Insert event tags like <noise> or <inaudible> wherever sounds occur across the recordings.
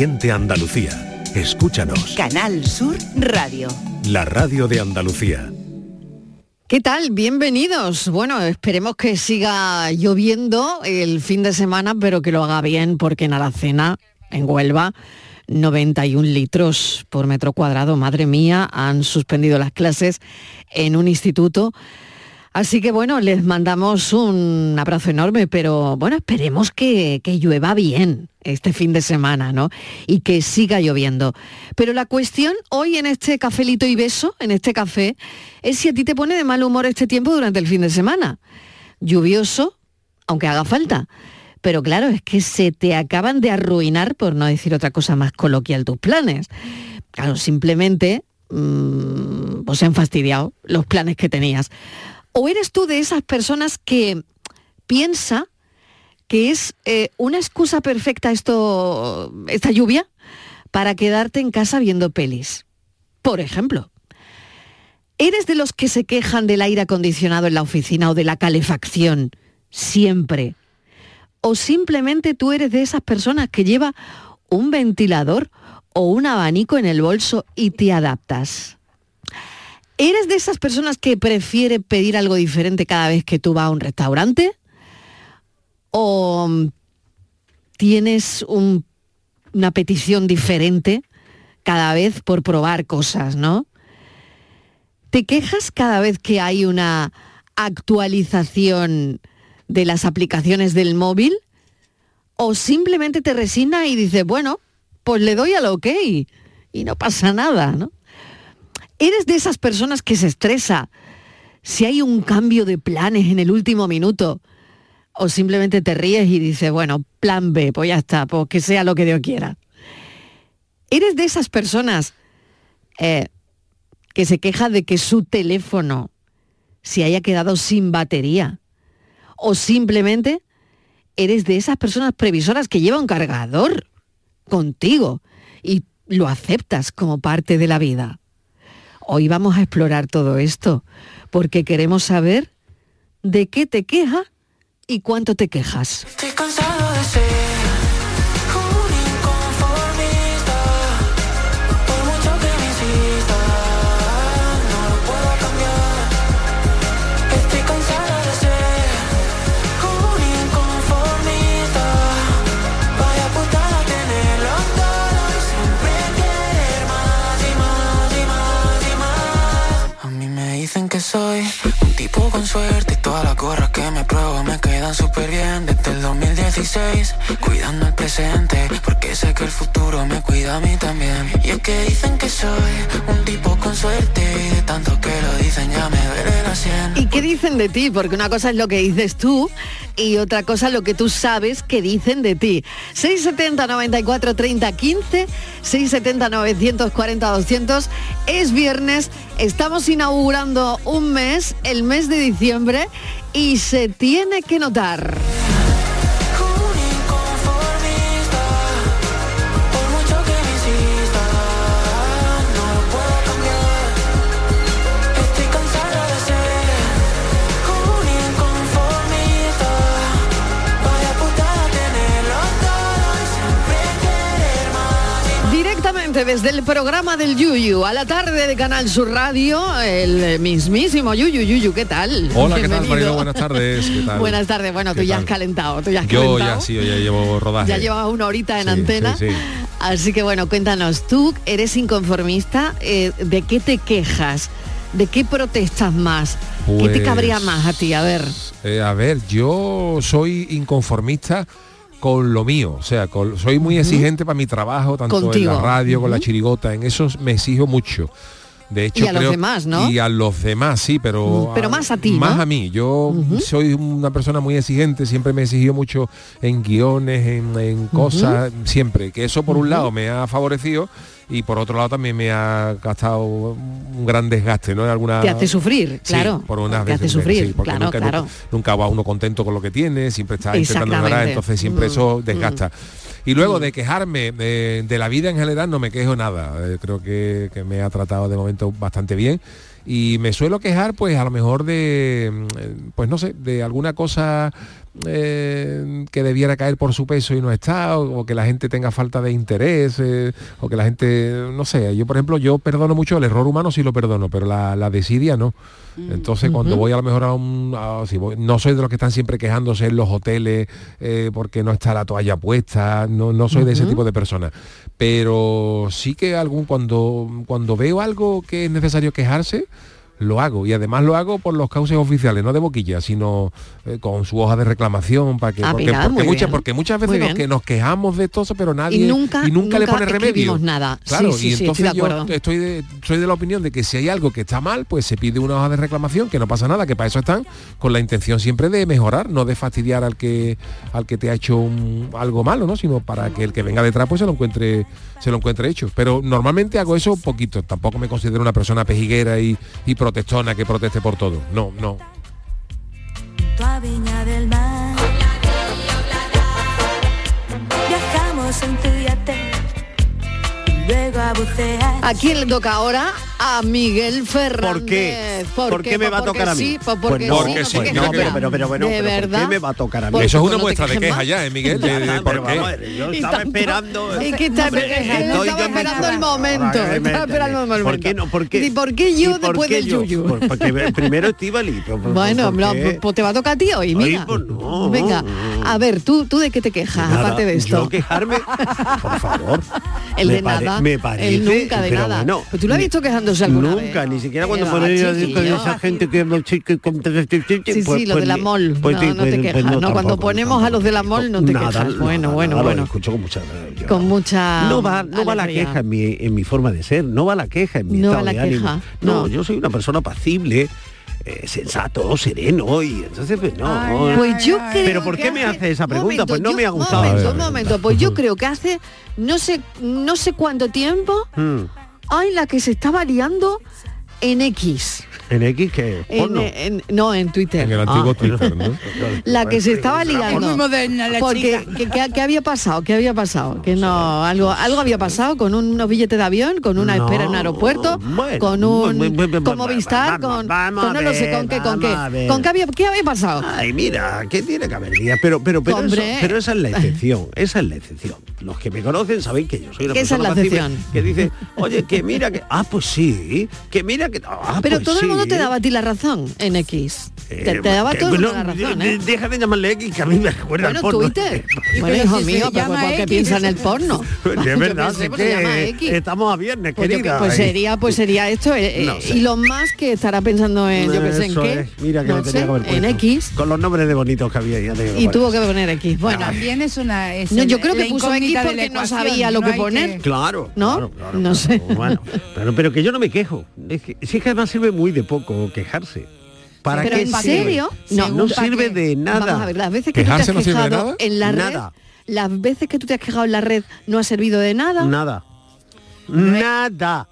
siente Andalucía. Escúchanos. Canal Sur Radio. La radio de Andalucía. ¿Qué tal? Bienvenidos. Bueno, esperemos que siga lloviendo el fin de semana, pero que lo haga bien, porque en Alacena, en Huelva, 91 litros por metro cuadrado. Madre mía, han suspendido las clases en un instituto. Así que bueno, les mandamos un abrazo enorme, pero bueno, esperemos que, que, llueva bien este fin de semana, ¿no? Y que siga lloviendo. Pero la cuestión hoy en este cafelito y beso, en este café, es si a ti te pone de mal humor este tiempo durante el fin de semana. Lluvioso, aunque haga falta. Pero claro, es que se te acaban de arruinar, por no decir otra cosa más coloquial, tus planes. Claro, simplemente mmm, pues se han fastidiado los planes que tenías. ¿O eres tú de esas personas que piensa que es eh, una excusa perfecta esto, esta lluvia para quedarte en casa viendo pelis? Por ejemplo, ¿eres de los que se quejan del aire acondicionado en la oficina o de la calefacción siempre? ¿O simplemente tú eres de esas personas que lleva un ventilador o un abanico en el bolso y te adaptas? ¿Eres de esas personas que prefiere pedir algo diferente cada vez que tú vas a un restaurante? ¿O tienes un, una petición diferente cada vez por probar cosas, no? ¿Te quejas cada vez que hay una actualización de las aplicaciones del móvil? ¿O simplemente te resignas y dices, bueno, pues le doy al ok y no pasa nada, ¿no? ¿Eres de esas personas que se estresa si hay un cambio de planes en el último minuto? ¿O simplemente te ríes y dices, bueno, plan B, pues ya está, pues que sea lo que Dios quiera? ¿Eres de esas personas eh, que se queja de que su teléfono se haya quedado sin batería? ¿O simplemente eres de esas personas previsoras que lleva un cargador contigo y lo aceptas como parte de la vida? Hoy vamos a explorar todo esto porque queremos saber de qué te queja y cuánto te quejas. Estoy cansado de ser soy un tipo con suerte y todas las gorras que me pruebo me quedan súper bien desde el 2016 cuidando el presente porque sé que el futuro me cuida a mí también y es que dicen que soy un tipo con suerte y de tanto que lo dicen ya me veré la sien ¿Y qué dicen de ti? Porque una cosa es lo que dices tú y otra cosa lo que tú sabes que dicen de ti. 670 94 30 15, 670 940 200. Es viernes, estamos inaugurando un mes, el mes de diciembre, y se tiene que notar. Desde el programa del Yuyu a la tarde de Canal Sur Radio, el mismísimo Yuyu. Yuyu, ¿qué tal? Hola, ¿qué tal, Bienvenido. Marilo? Buenas tardes. ¿Qué tal? <laughs> Buenas tardes. Bueno, tú ¿Qué ya has calentado, tú ya has Yo calentado. ya sí, yo ya llevo rodaje. Ya llevas una horita en Sí, antena. sí, sí. Así que bueno, cuéntanos, tú eres inconformista, eh, ¿de qué te quejas? ¿De qué protestas más? ¿Qué te Pues- cabría más a ti? A ver. Eh, a ver, yo soy inconformista con lo mío, o sea, con- soy muy exigente para mi trabajo, tanto en la radio, con la chirigota, en eso me exijo mucho. De hecho, Y a los demás, ¿no? Y a los demás, sí, pero... Mm, pero más a ti, Más ¿no? a mí. Yo soy una persona muy exigente, siempre me he exigido mucho en guiones, en, en cosas, siempre. Que eso por un lado me ha favorecido y por otro lado también me ha gastado un gran desgaste, ¿no? En alguna... Te hace sufrir, Sí, claro. por unas Te hace veces me- sufrir, sí, porque claro, nunca, claro. Nunca, nunca va uno contento con lo que tiene, siempre está intentando mejorar, entonces siempre Mm, eso desgasta. Y luego de quejarme de, de la vida en general no me quejo nada. Eh, creo que, que me ha tratado de momento bastante bien. Y me suelo quejar, pues a lo mejor de, mm, pues no sé, de alguna cosa eh, que debiera caer por su peso y no está, o, o que la gente tenga falta de interés, eh, o que la gente, no sé, yo por ejemplo, yo perdono mucho el error humano, sí lo perdono, pero la, la desidia no. Entonces cuando voy a lo mejor a un... a- si voy- no soy de los que están siempre quejándose en los hoteles eh, porque no está la toalla puesta, no, no soy de ese tipo de personas. Pero sí que algún cuando, cuando veo algo que es necesario quejarse, lo hago y además lo hago por los cauces oficiales, no de boquilla, sino eh, con su hoja de reclamación para que Ah, porque, muchas porque muchas veces nos, que nos quejamos de todo, pero nadie Y nunca- le nunca pone remedio. nada. Claro, Sí, sí, y sí, entonces estoy de yo estoy de, soy de la opinión de que si hay algo que está mal, pues se pide una hoja de reclamación, que no pasa nada, que para eso están, con la intención siempre de mejorar, no de fastidiar al que al que te ha hecho un- algo malo, ¿no? Sino para que el que venga detrás pues se lo encuentre, se lo encuentre hecho. Pero normalmente hago eso poquito, tampoco me considero una persona pejiguera y, y protestona que proteste por todo. No, no. Luego a bucear. ¿A quién le toca ahora? A Miguel Fernández. ¿Por qué? ¿Por, ¿Por qué me va a tocar a mí? sí, pues Pues porque no, sí, porque no sí, te no, quejes pero- más. pero- pero bueno, de pero ¿por qué verdad. me va a tocar a mí? Eso es una muestra de queja más. ya, ¿eh, Miguel? <laughs> De- de- Ya, ¿por qué? ver, yo estaba esperando. Es que estaba esperando el momento. Ahora que me- Estaba esperando el momento. ¿Por qué no? ¿Por qué? ¿Y por qué yo ¿Y por después del yuyu? <laughs> Por- Porque primero Estivali. Bueno, no, pues te va a tocar a ti hoy, mira. pues. Venga, a ver, ¿tú, ¿tú de qué te quejas, Nada, aparte de esto? Yo quejarme, por favor. <laughs> El de pare- nada, Me parece. el nunca de pero nada. Bueno, Pues tú lo has visto quejándose alguna Nunca, vez. ni siquiera cuando chiquillo. esa gente que... Sí, sí, lo de la mol. no, no te quejas, ¿no? Cuando ponemos a los de la mol no te quejas. Bueno, bueno, bueno. escucho con mucha... Con mucha no va, no va la queja en mi, en mi forma de ser, no va la queja en mi No estado va la de ánimo. queja, No, no. yo soy una persona pacible, eh, sensato, sereno y entonces pues no. Pues yo creo Pero ¿por qué me hace esa un pregunta? Pues no yo- me ha gustado. Momento, A un momento, pues yo creo que hace no sé no sé cuánto tiempo Mm, hay la que se estaba liando en X. En X que En, porno. en- no, en Twitter. En el antiguo Ah, Twitter, ¿no? <laughs> La que se estaba Muy liando. moderna la Porque chica. ¿qué, qué- qué había pasado? ¿Qué había pasado? Que no, algo, algo había pasado con unos billetes de avión, con una No, espera en un aeropuerto, bueno, con un bu- bu- con Movistar, vamos, con, vamos con no a lo sé ver, con qué, con qué. ¿Con qué había, qué había pasado? Ay, mira, ¿qué tiene que haber día? Pero, pero, pero, eso, pero esa es la excepción, esa es la excepción. Los que me conocen saben que yo soy una Que esa es persona la excepción. que dice, oye, que mira que, ah, pues sí, que mira que, ah, Pero pues todo el mundo sí. te daba a ti la razón en X. Eh, te, te daba que- todo la razón, de- ¿eh? Deja de llamarle X, que a mí me recuerda Bueno, al porno. Twitter. <laughs> Bueno, hijo mío, pero llama ¿por qué X, piensa en el porno? De Yo verdad, sí pues que X. estamos a viernes, Pues, querida. que- pues sería, pues sería esto. eh, No eh, sé. Y lo más que estará pensando en, yo que sé en qué. es, Mira que no le tenía sé, que haber en. X. Con los nombres de bonitos que había. Ya Y tuvo que poner X. Bueno, También es una... es No, el- yo creo que puso X de porque no sabía lo que poner. Claro, ¿No? No sé. Bueno, pero, pero que yo no me quejo. Es que, si es que además sirve muy de poco quejarse. ¿Para Pero qué en sirve? serio, no, no ¿para sirve qué? de nada. Vamos a ver, las veces que tú te has ¿Quejarse no sirve de quejado nada? en la red, Nada. las veces que tú te has quejado en la red no ha servido de nada. Nada. Nada.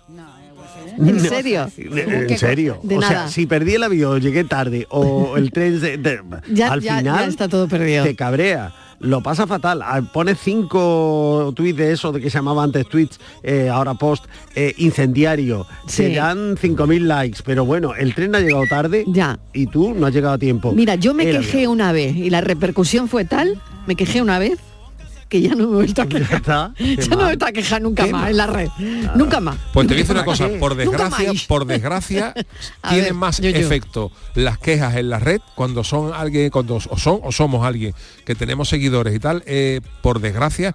¿En serio? <laughs> En serio. De o nada. sea, si perdí el avión, llegué tarde o el tren se- de- Ya- al ya- final ya está todo perdido. te cabrea. Lo pasa fatal. Ah, Pone cinco tweets de eso de que se llamaba antes tweets, eh, ahora post, eh, incendiario. Sí. Te dan 5.000 likes, pero bueno, el tren ha llegado tarde Ya. y tú no has llegado a tiempo. Mira, yo me quejé una vez y la repercusión fue tal, me quejé una vez que ya no me he vuelto a <laughs> Ya quejar. está. <laughs> qué Ya no me vuelto a quejar nunca Qué más mal. en la red. Nunca más. Pues te voy a decir una ¿Para cosa, por desgracia, por desgracia, <laughs> tienen ver, más yo, yo. efecto las quejas en la red cuando son alguien, cuando o son o somos alguien que tenemos seguidores y tal, eh, por desgracia,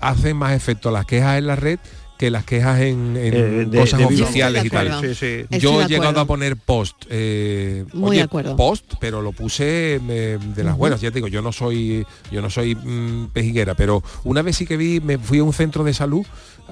hacen más efecto las quejas en la red que las quejas en, en Eh, de- cosas de oficiales y tal. Sí, sí. Yo he llegado a poner post, eh, Muy oye, de acuerdo. post, pero lo puse eh, de las buenas. Ya te digo, yo no soy, yo no soy mm, pejiguera, pero una vez sí que vi, me fui a un centro de salud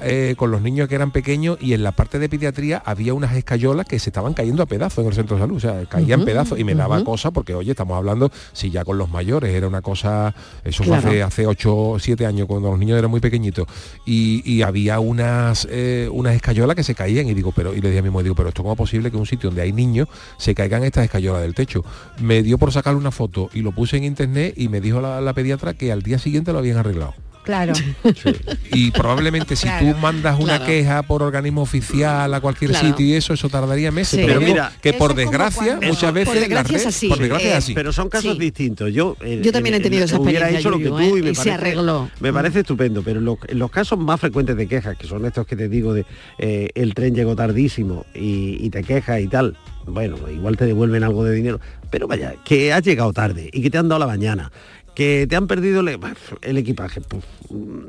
eh, con los niños que eran pequeños y en la parte de pediatría había unas escayolas que se estaban cayendo a pedazos en el centro de salud, o sea, caían pedazos y me daba ujú. cosa porque, oye, estamos hablando, si ya con los mayores era una cosa, eso Claro. fue hace, hace 8 o 7 años cuando los niños eran muy pequeñitos y, y había unas, eh, unas escayolas que se caían y digo, pero, y le dije a mi mujer, digo, pero esto cómo es posible que un sitio donde hay niños se caigan estas escayolas del techo. Me dio por sacarle una foto y lo puse en internet y me dijo la, la pediatra que al día siguiente lo habían arreglado. Claro. Y probablemente si Claro. tú mandas una Claro. queja por organismo oficial a cualquier Claro. sitio y eso, eso tardaría meses. Sí. Pero mira, que por desgracia, cuando- muchas Por veces la desgracia es así. por desgracia Eh, es así. Pero son casos Sí. distintos. Yo, eh, Yo también he tenido esa hubiera experiencia, hecho lo que tú ¿eh? y me Y se parece, arregló. Me parece estupendo, pero en los, casos más frecuentes de quejas, que son estos que te digo de eh, el tren llegó tardísimo y, y te quejas y tal, bueno, igual te devuelven algo de dinero, pero vaya, que has llegado tarde y que te han dado la mañana, que te han perdido el, el equipaje, puf,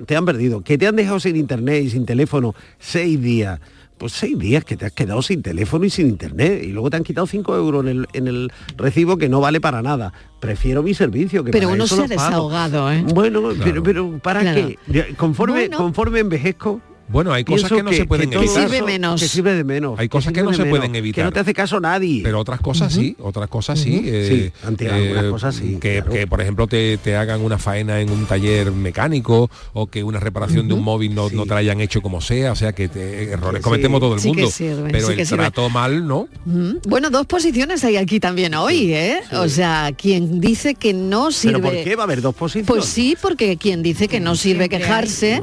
te han perdido, que te han dejado sin internet y sin teléfono seis días. Pues seis días que te has quedado sin teléfono y sin internet y luego te han quitado cinco euros en el, en el recibo que no vale para nada. Prefiero mi servicio que Pero para uno eso se ha desahogado, ¿eh? Bueno, pero, pero ¿para Claro. qué? Conforme, Bueno. conforme envejezco, Bueno, hay cosas que no se pueden evitar. sirve menos. Que sirve de menos. Hay cosas que no se menos, pueden evitar. Que no te hace caso nadie. Pero otras cosas sí, otras cosas sí. eh, Sí, ante algunas cosas sí, Que, claro. que, por ejemplo, te, te hagan una faena en un taller mecánico o que una reparación de un móvil no, no te la hayan hecho como sea. O sea, que te- errores Sí. cometemos todo el Sí que mundo. sirve, pero sí el trato mal, ¿no? Bueno, dos posiciones hay aquí también hoy, ¿eh? O sea, quien dice que no sirve... ¿Pero por qué va a haber dos posiciones? Pues sí, porque quien dice que no sirve quejarse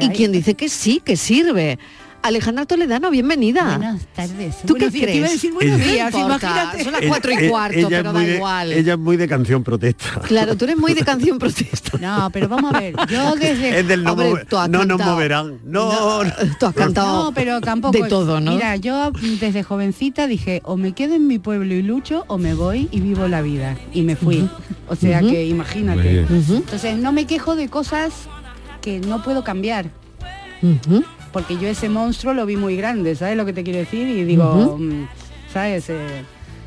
y quien dice que sí, que sirve. Alejandra Toledano, bienvenida. Buenas tardes. ¿Tú Buenos qué días, te iba a crees? decir buenos Ella- días, imagínate. son las cuatro y ella- cuarto, ella pero es da muy de- igual. Ella es muy de canción protesta. Claro, tú eres muy de canción protesta. No, pero vamos a ver, yo <laughs> desde... Es del no, Hombre, move- tú has no nos moverán. No, no. Tú has cantado No, pero tampoco. de todo, ¿no? Mira, yo desde jovencita dije, o me quedo en mi pueblo y lucho, o me voy y vivo la vida. Y me fui. O sea que imagínate. Entonces no me quejo de cosas que no puedo cambiar. Porque yo ese monstruo lo vi muy grande, ¿sabes lo que te quiero decir? Y digo, mm, ¿sabes? Eh,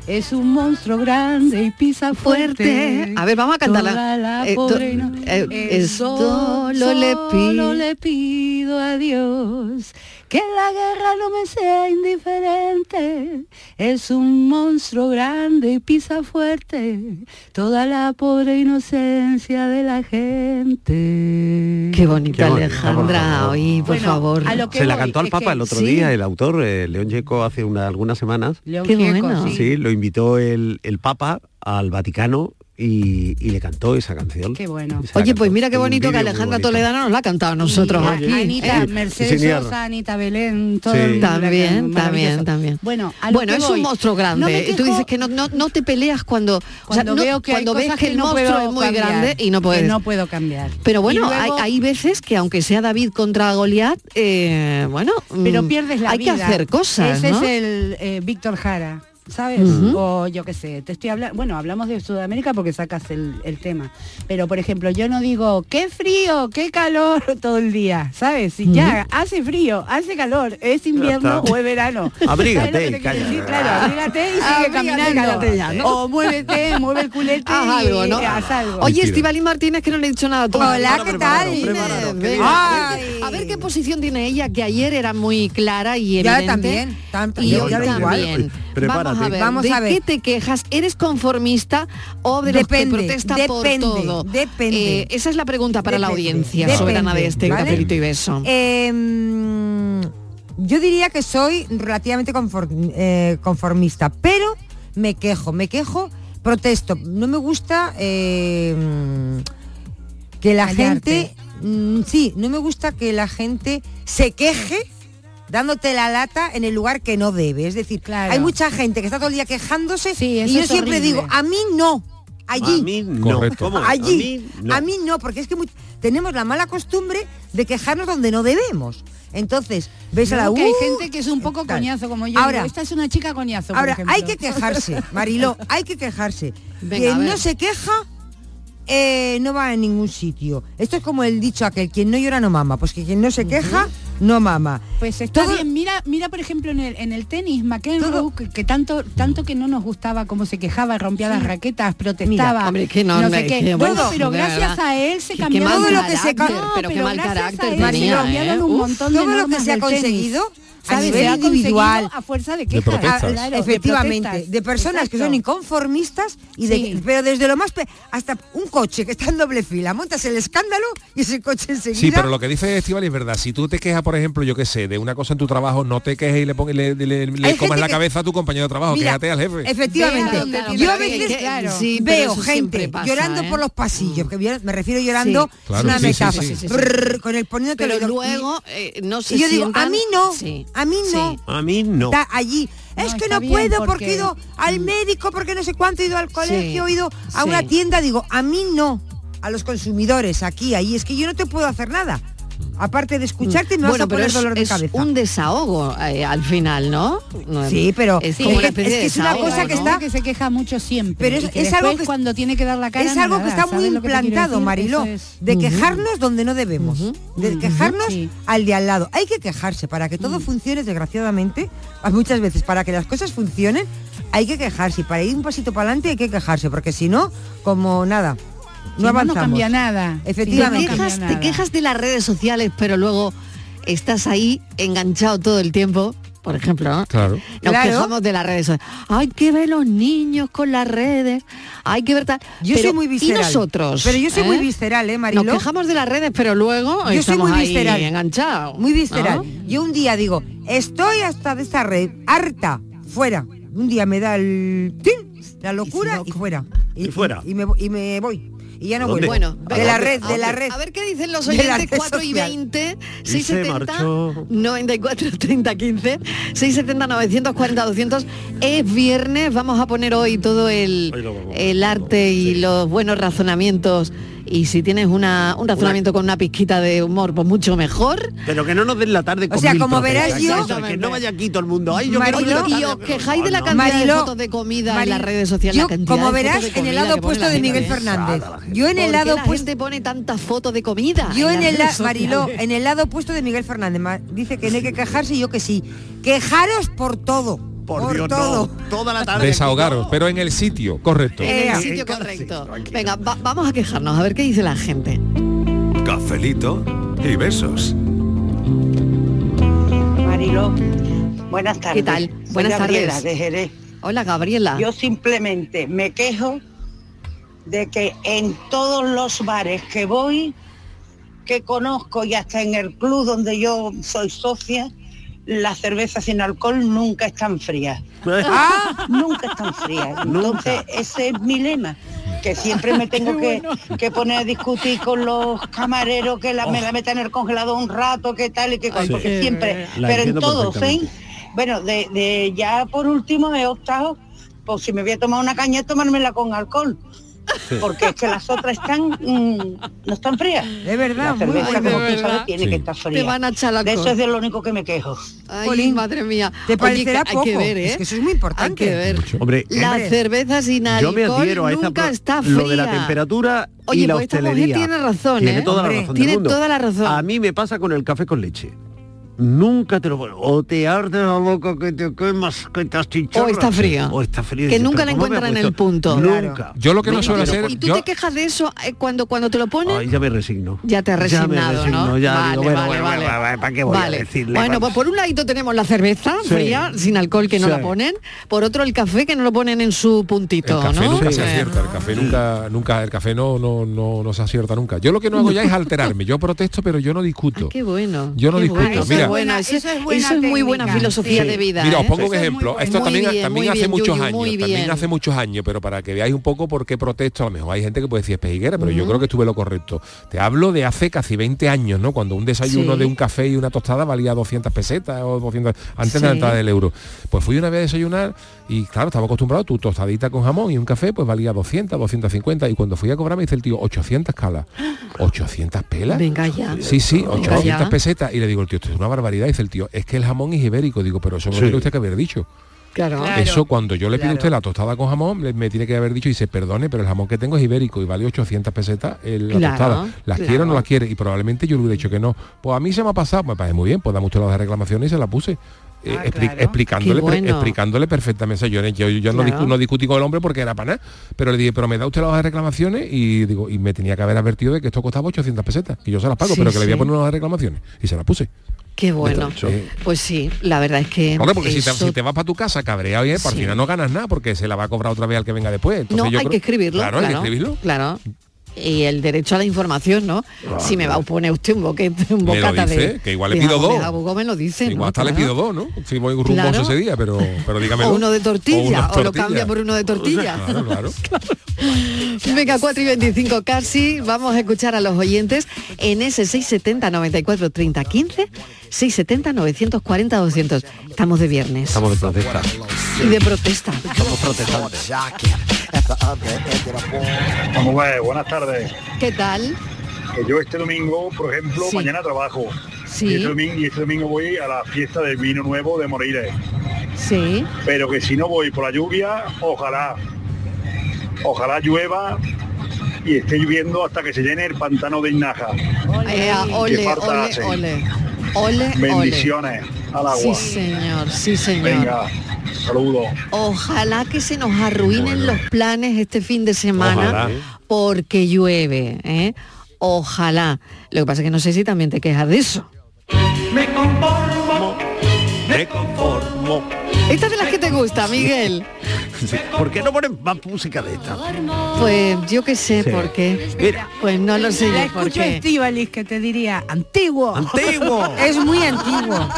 es un monstruo grande y pisa fuerte. Fuerte. A ver, vamos a cantarla. Toda la Eh, to- pobre no- eh, Eh, esto lo le solo pido. le pido a Dios que la guerra no me sea indiferente. Es un monstruo grande y pisa fuerte toda la pobre inocencia de la gente. Qué bonita Qué Alejandra, por favor. hoy, por Bueno, favor. Se la voy cantó al Papa que- el otro sí. día, el autor, eh, León Gieco, hace una- algunas semanas. León Qué Gieco, bueno. sí. Sí, lo invitó el, el Papa al Vaticano y, y le cantó esa canción. Qué bueno. Oye, pues mira qué bonito que Alejandra. Toledano nos la ha cantado a nosotros Y aquí. Anita, ¿eh? Mercedes. Sosa, Anita Belén, todo Sí. el- También, también, también. Bueno, Bueno, es voy. un monstruo No grande. y tú quejo dices que no, no, no te peleas cuando, o sea, cuando no- veo que cuando ves que el no monstruo es muy cambiar, grande y no puedes. no puedo cambiar. Pero bueno, luego- hay, hay veces que aunque sea David contra Goliat, eh, bueno, pero mm, pierdes la hay vida. que hacer cosas, Ese ¿no? es el eh, Víctor Jara. ¿Sabes? O yo qué sé, te estoy hablando, bueno, hablamos de Sudamérica porque sacas el, el tema. Pero por ejemplo, yo no digo qué frío, qué calor <laughs> todo el día, ¿sabes? Si ya hace frío, hace calor, es invierno o es verano. <laughs> Abrígate, ¿Sabes lo que te quiero calla. decir? Claro, abrígate y sigue Abrígate, caminando. cállate ya, ¿no? O muévete, mueve el culete Haz y algo, ¿no? haz algo. Oye. Estivali Martínez, que no le he dicho nada a tu Hola. ¿qué tal? a, ver, qué posición tiene ella, que ayer era muy clara y Ya evidente. también, tam- y yo- hoy da igual. Prepárate. Vamos a ver, Vamos ¿de a ver. qué te quejas? ¿Eres conformista o de los Depende, que protesta depende, por todo? depende. Eh, esa es la pregunta para la audiencia depende, soberana de este ¿vale? cafelito y beso. Eh, mm, yo diría que soy relativamente confor- eh, conformista, pero me quejo, me quejo, protesto. No me gusta eh, mm, que la Callarte. gente, mm, sí, no me gusta que la gente se queje dándote la lata en el lugar que no debe. Es decir, Claro. hay mucha gente que está todo el día quejándose Sí, y yo siempre horrible. digo, a mí no, allí. A mí no. Allí, A mí no. porque es que tenemos la mala costumbre de quejarnos donde no debemos. Entonces, ves a la que hay gente que es un poco tal. coñazo como yo. Ahora, digo, esta es una chica coñazo. ahora hay que quejarse, <laughs> Mariló, hay que quejarse. Venga, Quien no se queja eh, no va a ningún sitio. Esto es como el dicho aquel, quien no llora no mama. Pues que quien no se queja no mama. Pues está Todo- bien, mira, mira por ejemplo en el, en el tenis, Todo- McEnroe, que, que tanto, tanto que no nos gustaba cómo se quejaba, rompía las raquetas, protestaba. Mira, hombre, que no, sé hombre, qué. que Bueno, bueno, pero gracias verdad. a él se cambió Todo lo que se carácter, ca- pero qué mal gracias a carácter él se tenía, cambiaron ¿eh? un de lo que se ha tenis. A nivel ha individual. a fuerza de De quejas. protestas. Ah, Claro, efectivamente, de, protestas. personas que son inconformistas y de, Sí. pero desde lo más pe- hasta un coche que está en doble fila, montas el escándalo y ese coche enseguida. Sí, pero lo que dice Estival es verdad. Si tú te quejas, por ejemplo, yo qué sé, de una cosa en tu trabajo, no te quejes y le, pongas- le, le- comas la que- cabeza a tu compañero de trabajo, Mira, quéjate al jefe. Efectivamente. Yo a veces claro. Sí, veo gente pasa, llorando ¿eh? por los pasillos, que me refiero llorando, Sí. Claro, una metáfora. sí, sí, sí. Brrr, con el poniéndote Pero luego eh, no se y, yo digo, a mí no. A mí no. Sí. A mí no. Está allí. No, es que no puedo porque... porque- he ido al médico, porque no sé cuánto, he ido al colegio, he ido a sí. una tienda, digo, a mí no. A los consumidores, aquí, ahí, es que yo no te puedo hacer nada. Aparte de escucharte me vas bueno, a pero poner es, dolor de es cabeza. un desahogo eh, al final, ¿no? No, Sí, pero es sí, como es una que- especie es que de es una cosa que está- que se queja mucho siempre. Pero es- y que es algo que- cuando tiene que dar la cara es algo que está muy ¿sabes lo que te quiero implantado? Mariló, de quejarnos donde no debemos, de quejarnos Sí. al de al lado. Hay que quejarse para que todo funcione, desgraciadamente, a muchas veces para que las cosas funcionen, hay que quejarse y para ir un pasito para adelante hay que quejarse, porque si no, como nada, no avanzamos. no cambia nada. Te Efectivamente. Si no, quejas, te quejas de las redes sociales, pero luego estás ahí enganchado todo el tiempo, por ejemplo, ¿no? Claro. Nos Claro. quejamos de las redes sociales. Hay que ver los niños con las redes, hay que ver tal. Yo Pero, soy muy visceral. ¿Y nosotros? Pero yo soy muy ¿Eh? visceral, ¿eh, Mariló? Nos quejamos de las redes, pero luego Yo soy muy ahí visceral. enganchados. Muy visceral. ¿no? Yo un día digo, estoy hasta de esta red, harta, fuera. Un día me da el ¡tin! la locura y, fuera. Y fuera. Y me, vo- y me voy. Y ya no ¿Dónde? vuelvo. Bueno, de la a red, ver, de la a ver, red. A ver qué dicen los oyentes red 4 y social. 20, Y se 670, marchó. 94, 30, 15, 670, 940, 200. Es viernes, vamos a poner hoy todo el, el arte y sí. los buenos razonamientos. Y si tienes una, un razonamiento con una pizquita de humor, pues mucho mejor. Pero que no nos den la tarde con O sea, mil como verás yo- eso, que no vaya aquí todo el mundo. Ay, yo quiero que y os quejáis de la cantidad de fotos de comida en las redes sociales. yo, la como verás, fotos en el lado opuesto la de. Miguel Fernández. Yo en el ¿Por qué lado la opuesto... gente pone tanta foto de comida? Yo en el lado, Mariló, en el lado opuesto de Miguel Fernández, dice que no hay que quejarse y yo que sí. Quejaros por todo. Por, Dios, todo. no. Toda la tarde. Desahogaros, aquí, pero en el sitio, correcto. En el eh, sitio correcto. Venga, va- vamos a quejarnos, a ver qué dice la gente. Cafelito y besos. Mariló, buenas tardes. ¿Qué tal? Soy Buenas Gabriela, tardes. de Jerez. Hola, Gabriela. Yo simplemente me quejo de que en todos los bares que voy, que conozco y hasta en el club donde yo soy socia, las cervezas sin alcohol nunca están frías. <laughs> Ah, Nunca están frías. Entonces, ese es mi lema. Que siempre me tengo <laughs> que, que poner a discutir con los camareros que la, me la metan en el congelador un rato, que tal y que cual, Sí. porque siempre, La pero en todos, ¿eh? perfectamente. Bueno, de, de ya por último he optado, pues si me voy a tomar una caña, tomármela con alcohol. Porque es que las otras están, mm, no están frías. de verdad, La muy cerveza, bueno. como de tú sabes, tiene Sí. que estar Te fría. van a echar De alcohol. eso es de lo único que me quejo. Ay, madre mía. Te Oye, parecerá que hay que poco, ver, ¿eh? es que eso es muy importante. Hay que ver. Hombre, La Hombre, cerveza sin yo alcohol me adhiero a nunca está fría. lo de la temperatura Oye, y la pues esta mujer hostelería. tiene razón, Tiene ¿eh? toda Hombre, la razón tiene del mundo. toda la razón. A mí me pasa con el café con leche. Nunca te lo. O te arde la boca que te quemas, que te achicharras. O está frío. O está frío. Que Dices, nunca ¿pero le cómo me ha encuentran el puesto? punto. Nunca. Yo lo que no suelo hacer- ¿Y tú yo- te quejas de eso eh, cuando, cuando te lo ponen? Ay, ya me resigno. Ya te has Ya me resignado, resigno, ¿no? ya vale, digo, bueno, vale, bueno, vale. bueno, ¿para qué voy a Vale. decirle? Bueno, pues por un ladito tenemos la cerveza Sí. fría, sin alcohol, que no Sí. la ponen. Por otro, el café, que no lo ponen en su puntito, El café ¿no? nunca Sí. se acierta, el café nunca, nunca, el café no, no, no, no se acierta nunca. Yo lo que no hago ya es <laughs> alterarme. Yo protesto, pero yo no discuto. Qué bueno. Yo no discuto. Mira. Eso es bueno, Eso eso, es buena eso es muy buena filosofía Sí. de vida. Mira, os ¿eh? pongo un ejemplo. Esto también, bien, también hace bien, muchos Yuyu, años. También bien. hace muchos años, pero para que veáis un poco por qué protesto, a lo mejor hay gente que puede decir pejiguera, pero yo creo que estuve lo correcto. Te hablo de hace casi 20 años, ¿no? Cuando un desayuno Sí. de un café y una tostada valía 200 pesetas o 200 antes de Sí. la entrada del euro. Pues fui una vez a desayunar y claro, estaba acostumbrado, tu tostadita con jamón y un café pues valía 200, 250 y cuando fui a cobrar me dice el tío 800 calas. <gasps> 800 pelas. Venga ya. Sí, sí, Venga 800 ya. pesetas. Y le digo, el tío, esto es una barbaridad. Dice el tío, es que el jamón es ibérico. Digo, pero eso no Sí. tiene usted que haber dicho. Claro. Eso cuando yo le pido a usted la tostada con jamón, me tiene que haber dicho y dice, perdone, pero el jamón que tengo es ibérico y vale 800 pesetas el- la Claro, tostada. ¿Las claro. quiere o no las quiere? Y probablemente yo le hubiera dicho que no. Pues a mí se me ha pasado, me parece muy bien, pues dame usted las reclamaciones y se la puse. Eh, Ah, expli- claro. explicándole, Qué bueno. pre- explicándole perfectamente. O sea, yo, yo, yo no, discu- no discutí con el hombre porque era para nada, pero le dije, pero me da usted las hojas de reclamaciones y digo, y me tenía que haber advertido de que esto costaba 800 pesetas, y yo se las pago, Sí, pero que le voy a poner unas reclamaciones. Y se las puse. Qué bueno. Pues sí, la verdad es que Hombre, porque si te, eso- si te vas para tu casa cabreado y por Sí. final no ganas nada porque se la va a cobrar otra vez al que venga después. Entonces no, yo hay creo- que escribirlo. Claro, hay que escribirlo. Claro. Y el derecho a la información, ¿no? si me va a poner usted un boquete, un Me lo bocata dice, de. que igual le pido dos. jabugo me lo dice. Igual ¿no? hasta le Claro. pido dos, ¿no? Si voy rumboso Claro. ese día, pero, pero dígamelo. O uno de O tortilla, unas o, lo cambia por uno de tortilla. Claro, claro. <laughs> Venga, 4 y 25 casi. Vamos a escuchar a los oyentes en ese 670 94 30 15, 670 940 200. Estamos de viernes. Estamos de protesta. Y de protesta. Estamos protestantes. Vamos a ver, buenas tardes. ¿Qué tal? Que yo este domingo, por ejemplo, Sí. mañana trabajo. Sí. Y este, domingo, y este domingo voy a la fiesta del vino nuevo de Moriles. Sí. Pero que si no voy por la lluvia, ojalá, ojalá llueva y esté lloviendo hasta que se llene el pantano de Inaja. Eh. Ole, ole. Bendiciones al Sí, agua. señor, sí, señor. Venga, saludos. Ojalá que se nos arruinen los planes este fin de semana Ojalá. porque llueve, ¿eh? Ojalá. Lo que pasa es que no sé si también te quejas de eso. Me conformo. Me conformo. Esta es de las que te gusta, Miguel. ¿Por qué no ponen más música de esta? Pues yo qué sé Sí. por qué. Mira. Pues no lo sé La yo escucho qué. Estíbaliz que te diría, antiguo. ¡Antiguo! <laughs> Es muy antiguo.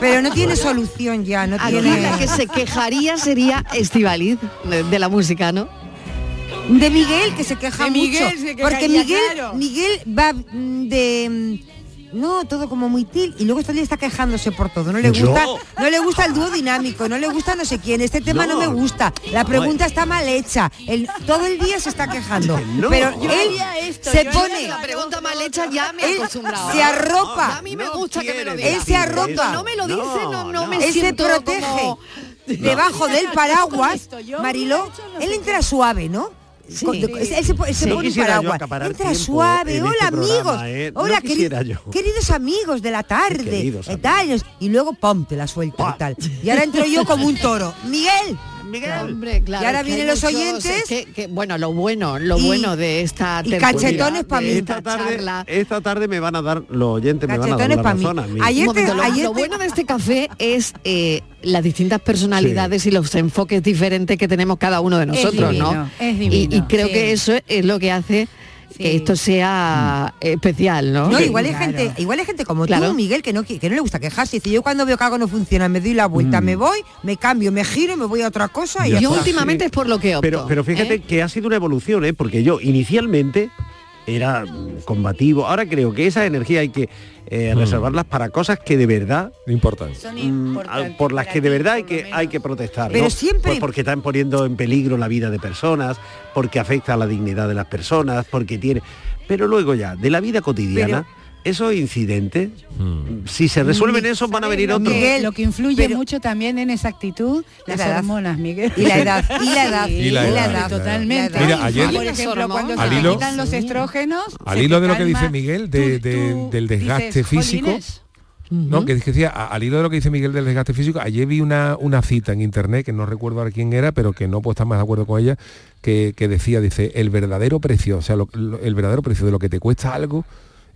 Pero no tiene solución ya, no Aquí tiene. la que se quejaría sería Estivaliz de, de la música, ¿no? De Miguel, que se queja De Miguel mucho. se quejaría, porque Miguel, claro. Miguel va mm, de. No, todo como muy til y luego este día está quejándose por todo. No le ¿Yo? gusta, no le gusta el dúo dinámico, no le gusta no sé quién, este tema no, No. me gusta, la pregunta está mal hecha, el- todo el día se está quejando. No. Pero Yo él haría esto, se yo pone, La pregunta mal hecha ya me he él acostumbrado. se arropa. A mí me No gusta que me lo diga. Él se arropa. No me lo dice, no, no, No, me él se protege <laughs> como- debajo del paraguas, Mariló, él entra suave, ¿no? Sí. Con- él se, él se po- él se Sí. pone un yo paraguas. Entra suave, en hola este amigos. programa, ¿eh? No Hola queri- quisiera yo. queridos amigos de la tarde. Queridos eh, tal, y luego pum, te la suelta y tal. Y ahora entro yo como un toro. <laughs> Miguel, Hombre, claro, Y ahora es que vienen los muchos- oyentes. que- que- bueno, lo bueno, lo Y- bueno de esta y cachetones pa' de mí. esta tarde, charla. esta tarde me van a dar, los oyentes me van a dar Cachetones la mí. razón a mí. Ayer te- momento, lo, ayer lo te- bueno de este café es eh, las distintas personalidades y los enfoques diferentes que tenemos cada uno de nosotros, divino, ¿no? es Y- divino, y, creo sí. que eso es lo que hace que esto sea especial, ¿no? No, igual hay claro. gente, igual hay gente como Claro. tú, Miguel, que no, que no le gusta quejarse. Dice, yo cuando veo que algo no funciona, me doy la vuelta, Mm. me voy, me cambio, me giro, me voy a otra cosa y Yo está. últimamente es por lo que opto. Pero, pero fíjate ¿eh? que ha sido una evolución, ¿eh? porque yo inicialmente era combativo. Ahora creo que esa energía hay que eh, Mm. reservarlas para cosas que de verdad Importante. Son mm, importantes por las que de verdad hay que hay que protestar Pero ¿no? siempre- Pues porque están poniendo en peligro la vida de personas porque afecta a la dignidad de las personas porque tiene pero luego ya de la vida cotidiana esos incidentes Mm. si se resuelven esos van a venir otros. Miguel, lo que influye pero- mucho también en esa actitud, las La hormonas, Miguel. <laughs> Y la edad, y la edad, y la edad, totalmente. Mira, ayer- por ejemplo, cuando Al se hilo- quitan los estrógenos, Al hilo de lo que dice Miguel de- tú- de- tú del desgaste dices, físico, "Jolines". No, que decía, al hilo de lo que dice Miguel del desgaste físico, ayer vi una, una cita en internet, que no recuerdo ahora quién era, pero que no puedo estar más de acuerdo con ella, que, que decía, dice, el verdadero precio, o sea, lo- lo- el verdadero precio de lo que te cuesta algo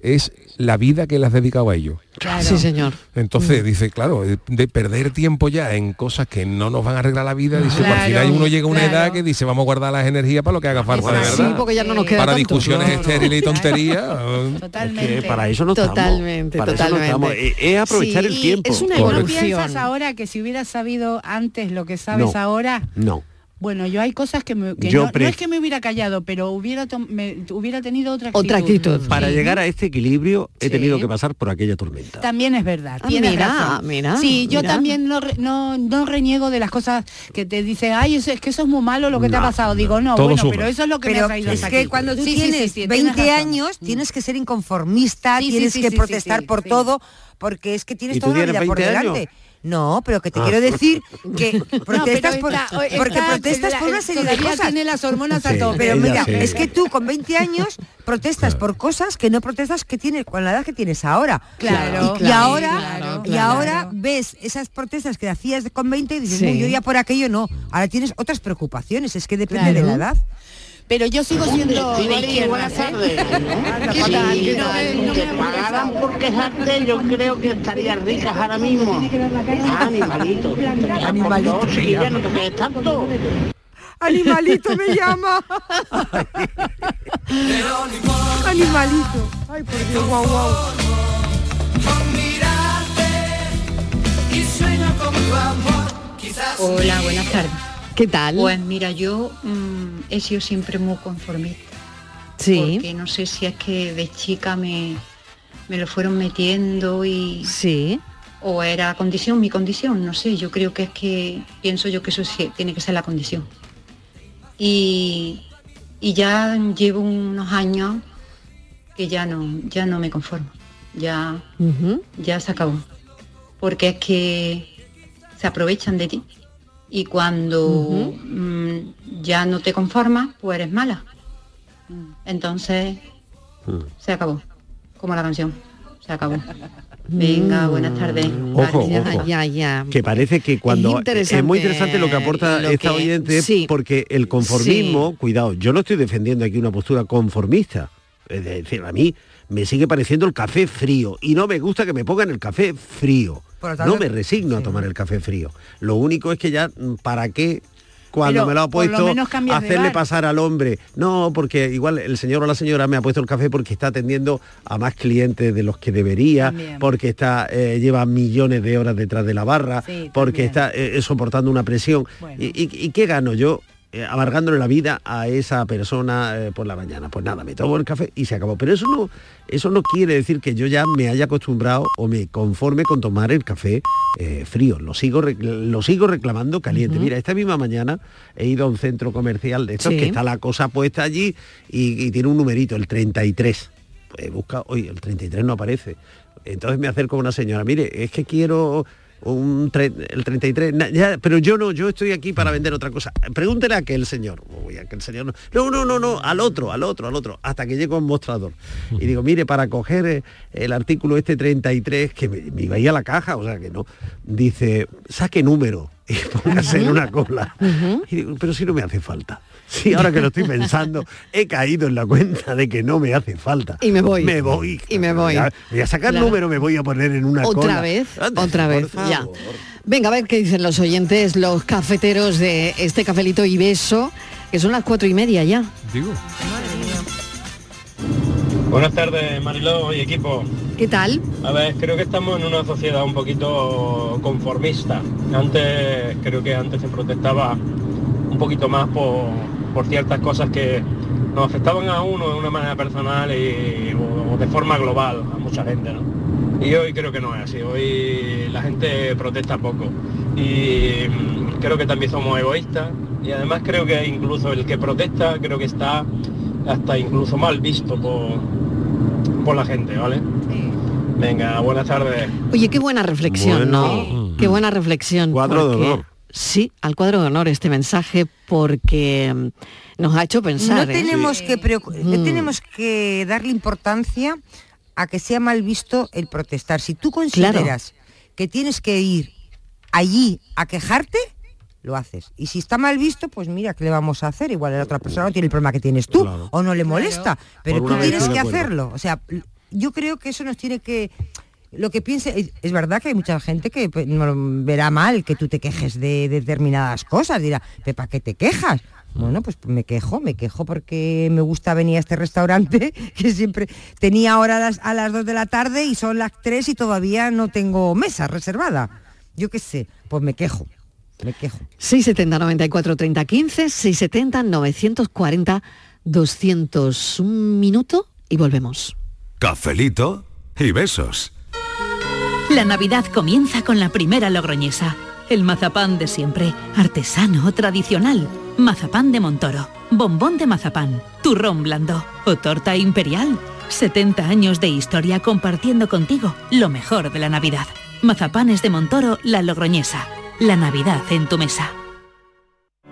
es la vida que le has dedicado a ello. Sí, señor. Entonces, dice, claro, de, de perder tiempo ya en cosas que no nos van a arreglar la vida, dice, pues, al Claro, final uno llega a una claro. edad que dice, vamos a guardar las energías para lo que haga falta de Sí, verdad. porque ya no nos queda para tanto. discusiones Claro. estériles y tonterías. <laughs> eh, Totalmente. que para eso no estamos Totalmente, para eso no totalmente. estamos. Eh, es aprovechar Sí, el tiempo es una ¿Tú no evolución. piensas ahora que si hubieras sabido antes lo que sabes No. ahora? no Bueno, yo hay cosas que, me, que Yo no, es que me hubiera callado, pero hubiera, me- hubiera tenido otra actitud. Otra actitud. para Sí. llegar a este equilibrio he Sí. tenido que pasar por aquella tormenta También es verdad. Ah, mira, razón. mira, Sí, yo también no, no, no reniego de las cosas que te dicen, ay, eso, es que eso es muy malo lo que te ha pasado. Digo, no, bueno, suma. pero eso es lo que me Pero ha traído es que cuando tú Sí, sí, sí, tienes sí, tienes 20 razón. años Mm. tienes que ser inconformista, tienes sí, que protestar sí, por sí. todo, porque es que tienes ¿Y tú toda la vida por 20 años? No, pero que te Ah. quiero decir que <laughs> protestas por, está- porque está- protestas la- por una serie de cosas. tiene las hormonas a tope. Pero mira, sí. es que tú con 20 años protestas por cosas que no protestas que tienes con la edad que tienes ahora. Claro, y, ahora claro, y ahora ves esas protestas que hacías con 20 y dices, Sí. "Uy, yo ya por aquello no. Ahora tienes otras preocupaciones, es que depende de la edad. Pero yo sigo siendo de buenas ¿eh? tardes. ¿Qué tal? ¿Qué Si tal? te pagaran por quejarte, yo creo que estarías ricas ahora mismo. Ah, animalito. Animalito, me chiquilla, llama. no te quejes tanto. Animalito me <laughs> llama. Animalito. Ay, por Dios, guau, guau. Hola, buenas tardes. ¿Qué tal? Pues mira, yo mm, he sido siempre muy conformista. Sí. Porque no sé si es que de chica me, me lo fueron metiendo y... Sí. O era condición, mi condición, no sé, yo creo que es que pienso yo que eso sí, tiene que ser la condición. Y, y ya llevo unos años que ya no, ya no me conformo, ya, ya se acabó. Porque es que se aprovechan de ti. Y cuando mm, ya no te conformas, pues eres mala. Entonces se acabó. Como la canción. Se acabó. Venga, buenas tardes. Ojo, ojo. Ya, ya. Que parece que cuando es, muy interesante lo que aporta lo esta que- oyente sí. porque el conformismo, cuidado, yo no estoy defendiendo aquí una postura conformista. Es decir, a mí me sigue pareciendo el café frío y no me gusta que me pongan el café frío. Lo No me resigno a tomar el café frío. Lo único es que ya, mm, ¿para qué? Cuando Pero me lo ha lo puesto, de hacerle pasar al hombre. No, porque igual el señor o la señora me ha puesto el café porque está atendiendo a más clientes de los que debería, También. porque está eh, lleva millones de horas detrás de la barra, Sí, porque también. está eh, soportando una presión. Bueno. ¿Y, y- y qué gano yo? Eh, amargándole la vida a esa persona eh, por la mañana. Pues nada, me tomo el café y se acabó. Pero eso no, eso no quiere decir que yo ya me haya acostumbrado o me conforme con tomar el café eh, frío. Lo sigo, lo sigo reclamando caliente. Mira, esta misma mañana he ido a un centro comercial de estos Sí. que está la cosa puesta allí y, y tiene un numerito, el 33. Pues busca, oye, el 33 no aparece. Entonces me acerco a una señora, mire, es que quiero un tre- el 33, na- ya, pero yo no, yo estoy aquí para vender otra cosa. Pregúntele a aquel señor. Uy, aquel señor no. No, no, no, no, al otro, al otro, al otro, hasta que llego a un mostrador. Y digo, mire, para coger eh, el artículo este 33, que me, me iba a ir a la caja, o sea que no, dice, saque número y póngase en una cola. Y digo, pero si no me hace falta. Sí, ahora que lo estoy pensando, he caído en la cuenta de que no me hace falta. Y me voy. Me voy. Y me voy. Ya, voy a sacar Claro. número, me voy a poner en una Otra cola. vez, otra vez, ya. favor. Venga, a ver qué dicen los oyentes, los cafeteros de este cafelito y beso, que son las cuatro y media ya. Digo. Buenas tardes, Mariló y equipo. ¿Qué tal? A ver, creo que estamos en una sociedad un poquito conformista. Antes, creo que antes se protestaba un poquito más por, por ciertas cosas que nos afectaban a uno de una manera personal y, o, de forma global a mucha gente, ¿no? Y hoy creo que no es así. Hoy la gente protesta poco. Y mm, creo que también somos egoístas. Y además creo que incluso el que protesta creo que está hasta incluso mal visto por, por la gente, ¿vale? Venga, buenas tardes. Oye, qué buena reflexión, Bueno. ¿no? Qué buena reflexión. Cuadro de porque- honor. Sí, al cuadro de honor este mensaje porque mm, nos ha hecho pensar. no ¿eh? tenemos que preocu- no Mm. tenemos que darle importancia a que sea mal visto el protestar. Si tú consideras que tienes que ir allí a quejarte, lo haces. Y si está mal visto, pues mira, ¿qué le vamos a hacer? Igual la otra persona no tiene el problema que tienes tú Claro. o no le molesta, pero Por tú tienes que hacerlo. O sea, yo creo que eso nos tiene que lo que piense es, verdad que hay mucha gente que pues, no verá mal que tú te quejes de, determinadas cosas, dirá, "¿Pero ¿para qué te quejas? Bueno, pues me quejo, me quejo porque me gusta venir a este restaurante <laughs> que siempre tenía hora a las, a las 2 de la tarde y son las 3 y todavía no tengo mesa reservada. Yo qué sé, pues me quejo, me quejo. 670 94 30 15, 670 940 200. Un minuto y volvemos. Cafelito y besos. La Navidad comienza con la primera logroñesa. El mazapán de siempre, artesano, tradicional. Mazapán de Montoro, bombón de mazapán, turrón blando o torta imperial. 70 años de historia compartiendo contigo lo mejor de la Navidad. Mazapanes de Montoro, la logroñesa. La Navidad en tu mesa.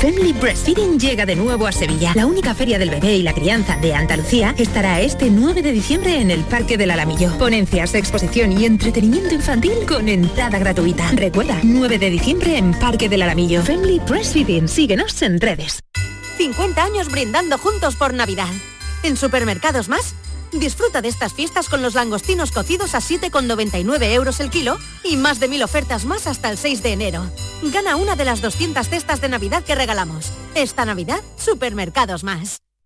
Family Breastfeeding llega de nuevo a Sevilla. La única feria del bebé y la crianza de Andalucía estará este 9 de diciembre en el Parque del Alamillo. Ponencias, exposición y entretenimiento infantil con entrada gratuita. Recuerda, 9 de diciembre en Parque del Alamillo. Family Breastfeeding. Síguenos en redes. 50 años brindando juntos por Navidad. En Supermercados Más, disfruta de estas fiestas con los langostinos cocidos a 7,99 euros el kilo y más de mil ofertas más hasta el 6 de enero. Gana una de las 200 cestas de Navidad que regalamos. Esta Navidad, Supermercados Más.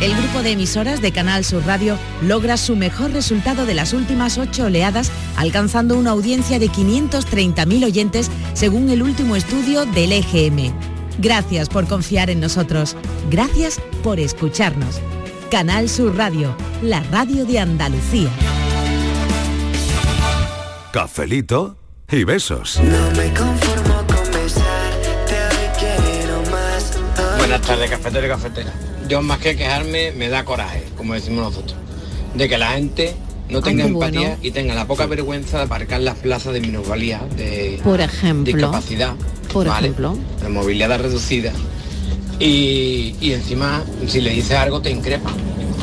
El grupo de emisoras de Canal Sur Radio logra su mejor resultado de las últimas ocho oleadas, alcanzando una audiencia de 530.000 oyentes según el último estudio del EGM. Gracias por confiar en nosotros. Gracias por escucharnos. Canal Sur Radio, la radio de Andalucía. Cafelito y besos. Buenas tardes, cafetero y cafetera. Yo más que quejarme me da coraje, como decimos nosotros, de que la gente no tenga empatía bueno. y tenga la poca vergüenza de aparcar las plazas de minusvalía, de Por ejemplo. discapacidad, Por ¿vale? ejemplo. de movilidad reducida. Y, y encima, si le dices algo, te increpa.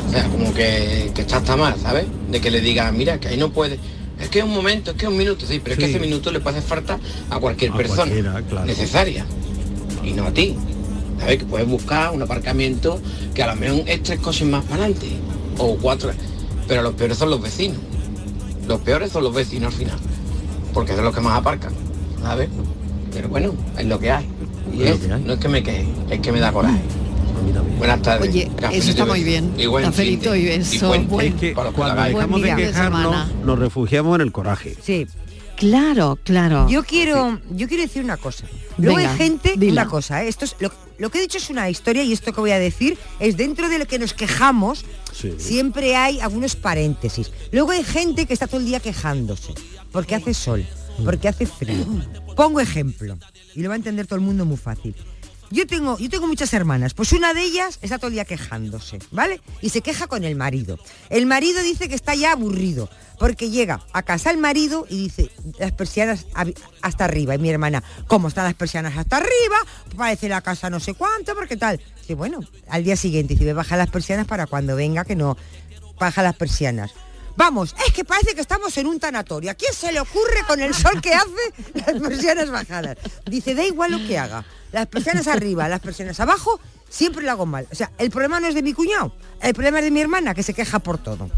O sea, como que, que está hasta mal, ¿sabes? De que le diga, mira, que ahí no puede. Es que es un momento, es que es un minuto, sí, pero es que ese minuto le puede hacer falta a cualquier A persona claro. necesaria. Y no a ti. ¿Sabes? Que puedes buscar un aparcamiento que a lo mejor es tres coches más para adelante. O cuatro. Pero los peores son los vecinos. Los peores son los vecinos al final. Porque son los que más aparcan. ¿Sabes? Pero bueno, es lo que hay. Y Es que hay. no es que me queje, es que me da coraje. Buenas tardes. Oye, eso está muy bien. Y buen Cafelito y beso. Buen- que cuando dejamos de quejarnos, semana. nos refugiamos en el coraje. Sí. Claro, claro. Yo quiero, yo quiero decir una cosa. Luego Venga, hay gente, dila. una cosa, ¿eh? esto es lo, lo que he dicho es una historia y esto que voy a decir es dentro de lo que nos quejamos, siempre hay algunos paréntesis. Luego hay gente que está todo el día quejándose, porque hace sol, porque hace frío. Pongo ejemplo, y lo va a entender todo el mundo muy fácil. Yo tengo, yo tengo muchas hermanas, pues una de ellas está todo el día quejándose, ¿vale? Y se queja con el marido. El marido dice que está ya aburrido, porque llega a casa el marido y dice, las persianas hasta arriba. Y mi hermana, ¿cómo están las persianas hasta arriba? Parece la casa no sé cuánto, porque tal. Dice, bueno, al día siguiente, dice, baja las persianas para cuando venga, que no baja las persianas. Vamos, es que parece que estamos en un tanatorio. ¿A quién se le ocurre con el sol que hace las persianas bajadas? Dice, da igual lo que haga. Las persianas arriba, las persianas abajo, siempre lo hago mal. O sea, el problema no es de mi cuñado, el problema es de mi hermana, que se queja por todo.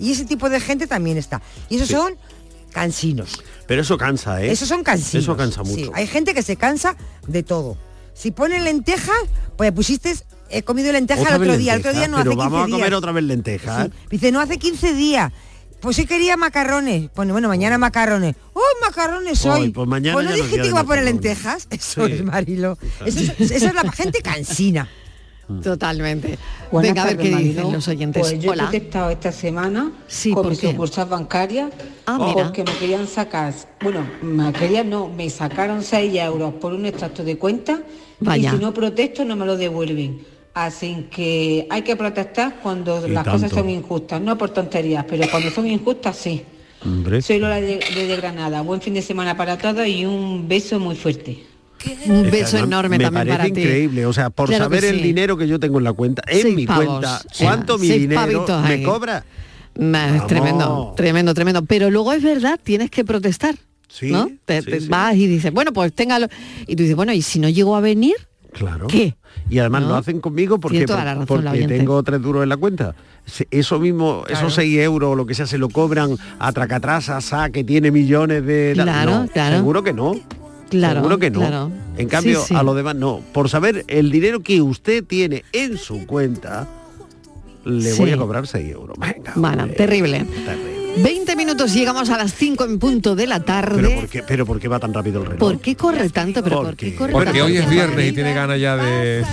Y ese tipo de gente también está. Y esos Sí. son cansinos. Pero eso cansa, ¿eh? Esos son cansinos. Eso cansa Sí, mucho. hay gente que se cansa de todo. Si ponen lentejas, pues pusiste, he comido lentejas Otra el otro día, el otro día no pero hace 15 vamos a comer días. otra vez lentejas. Sí. Dice, no hace 15 días. Pues sí quería macarrones. Bueno, bueno, mañana macarrones. ¡Oh, macarrones hoy! Hoy, pues mañana no ya no dijiste que iba a poner lentejas. <laughs> Eso Sí. es, Marilo. Eso es, esa es la gente cansina. Totalmente. Buenas Venga, a ver qué Mariló. dicen los oyentes. Pues yo Hola. he protestado esta semana Sí, con ¿por mi sucursal bancaria Ah, mira. porque me querían sacar, bueno, me querían no, me sacaron 6 euros por un extracto de cuenta Vaya. y si no protesto no me lo devuelven. Así que hay que protestar cuando Y las cosas son injustas, no por tonterías, pero cuando son injustas sí. Hombre. Soy Lola de, de- Granada. Buen fin de semana para todos y un beso muy fuerte. Un beso enorme me también parece para ti. increíble, o sea, por Claro saber el dinero que yo tengo en la cuenta, en Seis mi pavos. cuenta, Eh, cuánto mi dinero me ahí. cobra. Nah, es tremendo, tremendo, tremendo. Pero luego es verdad, tienes que protestar. Sí, ¿no? Te, sí, te sí. vas y dices, bueno, pues téngalo. Y tú dices, bueno, ¿y si no llego a venir? Claro. ¿Qué? Y además ¿No? lo hacen conmigo porque, razón, porque tengo tres duros en la cuenta. Eso mismo, Claro. esos 6 euros o lo que sea, se lo cobran a Tracatrasa, SA, que tiene millones de... Claro, No, claro. Seguro que no. Claro, Seguro que no. claro. En cambio, Sí, sí. a lo demás no. Por saber el dinero que usted tiene en su cuenta, le voy a cobrar 6 euros. Venga, Bueno, terrible. 20 minutos llegamos a las 5 en punto de la Pero tarde. ¿por, qué, pero ¿por qué va tan rápido el reloj? ¿Por qué corre tanto? ¿Pero por qué corre Porque tanto? hoy es viernes y tiene ganas ya de...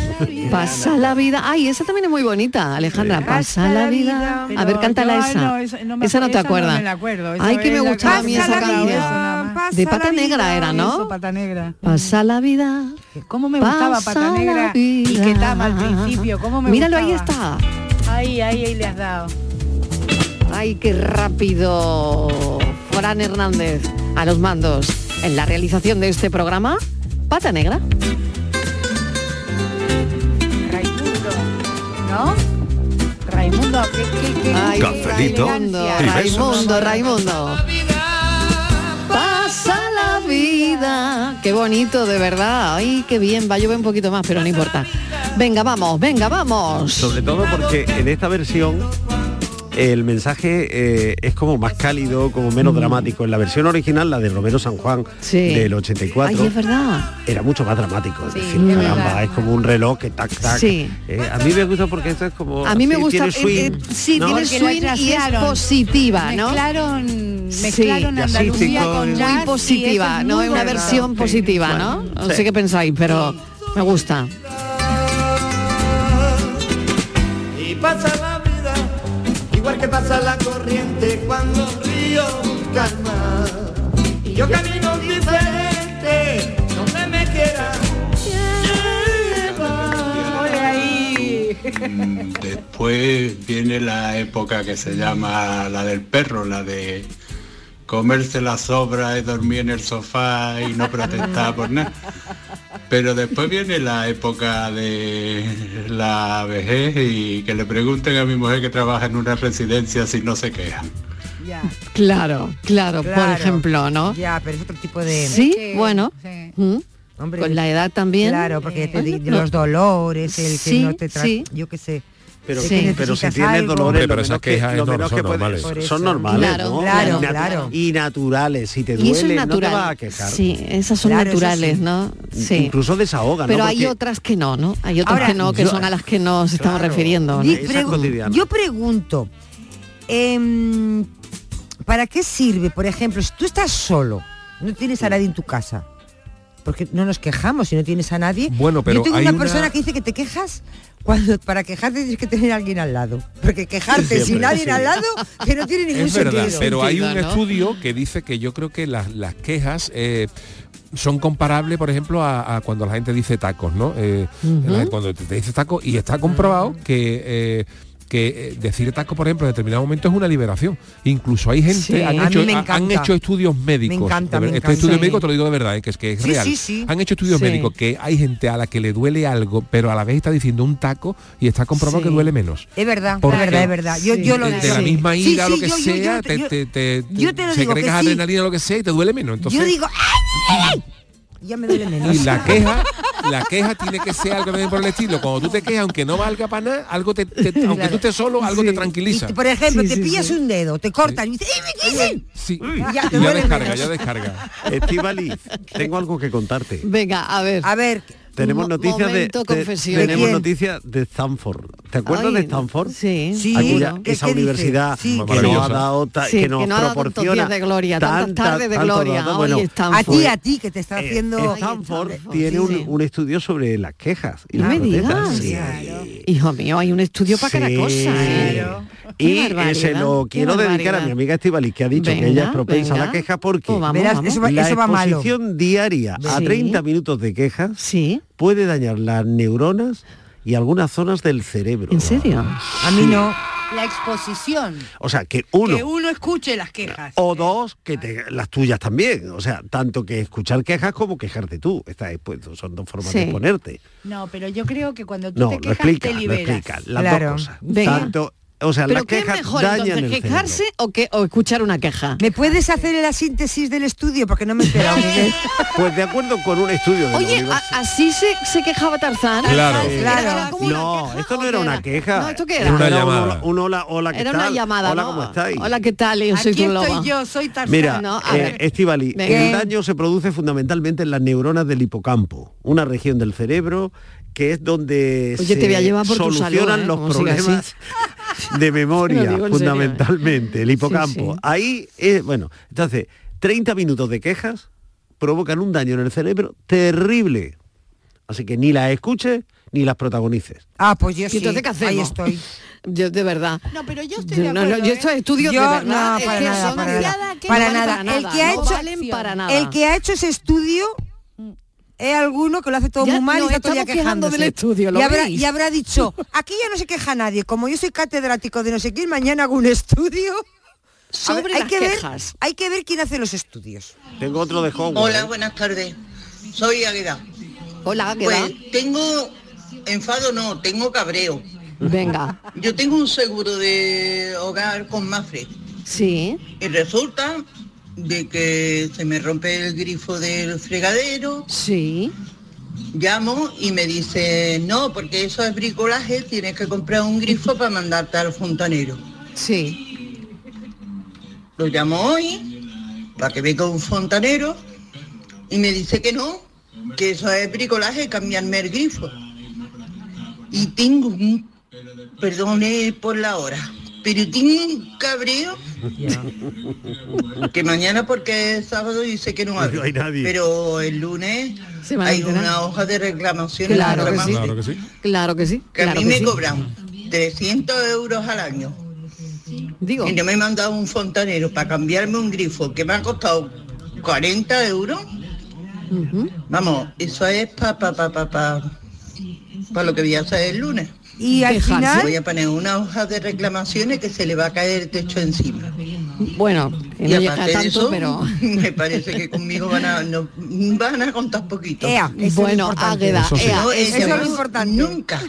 Pasa la vida. Ay, esa también es muy bonita, Alejandra. Pasa la vida. A ver, cántala yo, esa. no, esa no me esa no te acuerdo, acuerdas. no acuerdo, Ay, que me gustaba a mí esa canción. De pata negra era, ¿no? eso, pata negra. Pasa la vida. ¿Cómo me gustaba pata negra y que tama al principio? ¿Cómo me Míralo, ahí está. Ahí, ahí, ahí le has dado. Ay, qué rápido. Fran Hernández a los mandos en la realización de este programa. Pata negra. Raimundo, ¿no? Raimundo, ¿qué, qué, qué, Ay, qué Raimundo. Raimundo, Raimundo. Pasa la vida. Qué bonito, de verdad. Ay, qué bien. Va a llover un poquito más, pero no importa. Venga, vamos, venga, vamos. Sobre todo porque en esta versión el mensaje eh, es como más cálido, como menos dramático. En la versión original, la de Romero San Juan Mm. Sí. del 84, Ay, es verdad. era mucho más dramático. Es decir, es caramba, es como un reloj que tac, tac. Sí. Eh, a mí me gusta porque esto es como... A mí me así, gusta, tiene swing, eh, eh, sí, ¿no? tiene swing y es positiva, ¿no? Mezclaron, Sí, mezclaron Andalucía con muy jazz muy positiva, es no es una versión positiva, ¿no? Bueno, No sí. sé qué pensáis, pero me gusta. Y pasa la vida, igual que pasa la corriente cuando el río calma. Y yo camino diferente, donde me quiera. Ole ahí. Después viene la época que se llama la del perro, la de comerse la sobra y dormir en el sofá y no protestar por nada. Pero después viene la época de la vejez y que le pregunten a mi mujer que trabaja en una residencia si no se quejan. Claro, claro, por ejemplo, ¿no? Ya, pero es otro tipo de... Sí, que- bueno. sí. Mm. Hombre, Con la edad también. Claro, porque te no. los dolores, el que Sí, no te pero, pero si tienes dolores pero esas quejas que, son, normales. Son normales ¿no? y, y naturales si te duele es no te vas a quejar. Sí esas son naturales no sí. incluso desahogan pero hay otras que no no hay otras que no que son a las que nos estamos refiriendo yo pregunto em, para qué sirve por ejemplo si tú estás solo no tienes a nadie en tu casa porque no nos quejamos si no tienes a nadie. Bueno, pero yo tengo hay una persona que dice que te quejas cuando para quejarte tienes que tener a alguien al lado, porque quejarte sin nadie al lado que no tiene ningún es verdad, sentido. Pero hay un estudio que dice que yo creo que las, las quejas eh, son comparables, por ejemplo, a, cuando la gente dice tacos, ¿no? Eh, cuando te, te, dice tacos y está comprobado que eh, que eh, decir taco, por ejemplo, en determinado momento es una liberación. Incluso hay gente, sí, han, hecho, han, hecho, estudios médicos. Este me encanta, me este encanta, estudio sí. médico te lo digo de verdad, eh, que es que es sí, real. Han hecho estudios médicos que hay gente a la que le duele algo, pero a la vez está diciendo un taco y está comprobado que duele menos. Es verdad, es verdad, es verdad. Yo, yo lo de, de la misma ira, lo que yo, sea, yo, te, te, te, yo te lo se digo que adrenalina, lo que sea, y te duele menos. Entonces, yo digo, ¡ay! ya me duele menos. Y la queja, la queja tiene que ser algo también por el estilo. Cuando tú te quejas, aunque no valga para nada, algo te, aunque tú estés solo, algo te tranquiliza. Y, por ejemplo, te pillas un dedo, te cortan y dices, Sí, ya, te ya descarga, menos. ya descarga. Estivali, tengo algo que contarte. Venga, a ver. A ver, tenemos noticias de, de tenemos noticias de Stanford. ¿Te acuerdas Ay, de Stanford? Sí. sí Aquella, esa universidad sí, que, nos ha dado sí, que nos que no proporciona de gloria, tantas tardes de gloria. Tanto, bueno, a ti, a ti que te está eh, haciendo eh, Stanford, Stanford, tiene un, un, estudio sobre las quejas y no las me digas. Hijo mío, hay un estudio para cada cosa. ¿eh? y se lo quiero dedicar a mi amiga Estivalis, que ha dicho que ella es propensa a la queja porque. Eso va, la eso exposición diaria a sí. 30 minutos de quejas sí. puede dañar las neuronas y algunas zonas del cerebro. ¿En serio? A mí no la exposición. O sea, que uno... Que uno escuche las quejas. O dos, que las tuyas también. O sea, tanto que escuchar quejas como quejarte tú. Estás expuesto, son dos formas de ponerte. No, pero yo creo que cuando tú no, te quejas, te liberas. Explica, las Tanto o sea, ¿Pero la qué queja es mejor, entonces, quejarse o, que, o, escuchar una queja? ¿Me puedes hacer la síntesis del estudio? Porque no me esperaba. <laughs> pues de acuerdo con un estudio de Oye, así se, se, quejaba Tarzán. Claro. No, esto no era una queja. No, esto qué era. Una llamada. Un, hola, hola, ¿qué era tal? una llamada. Hola, ¿cómo estáis? Hola, ¿qué tal? Yo soy Aquí estoy yo, soy Tarzán. Mira, eh, Estivali, el daño se produce fundamentalmente en las neuronas del hipocampo, una región del cerebro que es donde Oye, se te voy a llevar por solucionan tu salud, ¿eh? los problemas <laughs> <laughs> de memoria, fundamentalmente, el hipocampo. Ahí es, bueno, entonces, 30 minutos de quejas provocan un daño en el cerebro terrible. Así que ni las escuches ni las protagonices. Ah, pues yo sí. Entonces, ¿qué hacemos? Ahí estoy. <laughs> Yo de verdad. No, pero yo estoy yo, de acuerdo, no, no, yo estoy ¿eh? estudio para, nada, El que ha hecho, para nada. El que ha hecho ese estudio es alguno que lo hace todo muy mal y está todavía quejándose. Del estudio, y, habrá, dicho, aquí ya no se queja nadie, como yo soy catedrático de no sé qué, mañana hago un estudio. Sobre hay que quejas. Ver, hay que ver quién hace los estudios. Tengo otro de Hogwarts. Hola, ¿eh? buenas tardes. Soy Águeda. Hola, Águeda. Pues tengo enfado no, tengo cabreo. Venga. Yo tengo un seguro de hogar con Mafre. Sí. Y resulta de que se me rompe el grifo del fregadero. Sí. Llamo y me dice, no, porque eso es bricolaje, tienes que comprar un grifo para mandarte al fontanero. Sí. Lo llamo hoy para que venga un fontanero y me dice que no, que eso es bricolaje, cambiarme el grifo. Y tengo un, perdone por la hora, pero tiene un cabreo que mañana porque es sábado y sé que no, hay nadie. Pero el lunes hay una hoja de reclamación. Claro, que sí. claro que sí. Claro a mí me cobran 300 euros al año. Digo. Y no me he mandado un fontanero para cambiarme un grifo que me ha costado 40 euros. Vamos, eso es para pa, pa, pa, pa, pa lo que voy a hacer el lunes. Y al final... Voy a poner una hoja de reclamaciones que se le va a caer el techo encima. Bueno, y no tanto, pero... <laughs> me parece que conmigo van a, contar poquito. Bueno, es Águeda, eso, no, eso, lo importante. Nunca.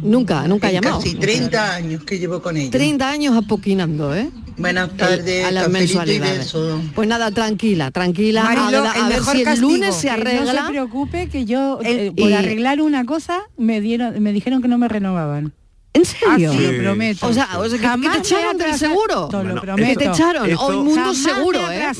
Nunca, nunca en llamado. Casi 30 años que llevo con ella. 30 años apoquinando, ¿eh? Buenas tardes. A las mensualidades. Pues nada, tranquila, tranquila. A, a el ver mejor si el lunes se arregla. no se preocupe que yo eh, por y... arreglar una cosa me dijeron que no me renovaban. ¿En serio? Ah, sí, lo ah, prometo. O sea, o sea jamás que te echaron del seguro. No, lo prometo. Que te echaron. O el mundo jamás seguro. ¿eh?